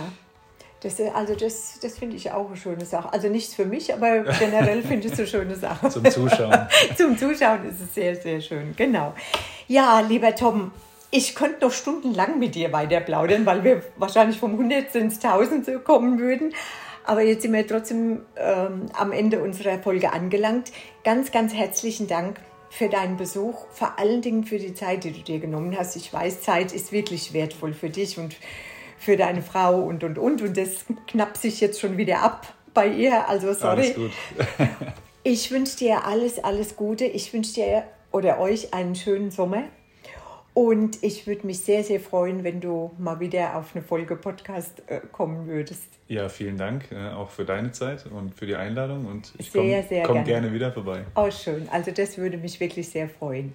Speaker 1: Das, also das, das finde ich auch eine schöne Sache. Also nichts für mich, aber generell finde ich es eine schöne Sache.
Speaker 2: Zum Zuschauen.
Speaker 1: Zum Zuschauen ist es sehr, sehr schön, genau. Ja, lieber Tom, ich könnte noch stundenlang mit dir weiter plaudern, weil wir wahrscheinlich vom 100 ins 1000 kommen würden. Aber jetzt sind wir trotzdem ähm, am Ende unserer Folge angelangt. Ganz, ganz herzlichen Dank für deinen Besuch, vor allen Dingen für die Zeit, die du dir genommen hast. Ich weiß, Zeit ist wirklich wertvoll für dich und für deine Frau und, und, und. Und das knappt sich jetzt schon wieder ab bei ihr. Also sorry.
Speaker 2: Alles gut.
Speaker 1: ich wünsche dir alles, alles Gute. Ich wünsche dir oder euch einen schönen Sommer. Und ich würde mich sehr, sehr freuen, wenn du mal wieder auf eine Folge Podcast äh, kommen würdest.
Speaker 2: Ja, vielen Dank äh, auch für deine Zeit und für die Einladung. Und ich komme komm
Speaker 1: gerne.
Speaker 2: gerne wieder vorbei.
Speaker 1: Oh, schön. Also das würde mich wirklich sehr freuen.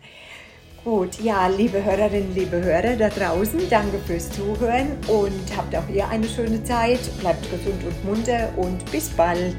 Speaker 1: Gut, ja, liebe Hörerinnen, liebe Hörer da draußen, danke fürs Zuhören und habt auch ihr eine schöne Zeit. Bleibt gesund und munter und bis bald.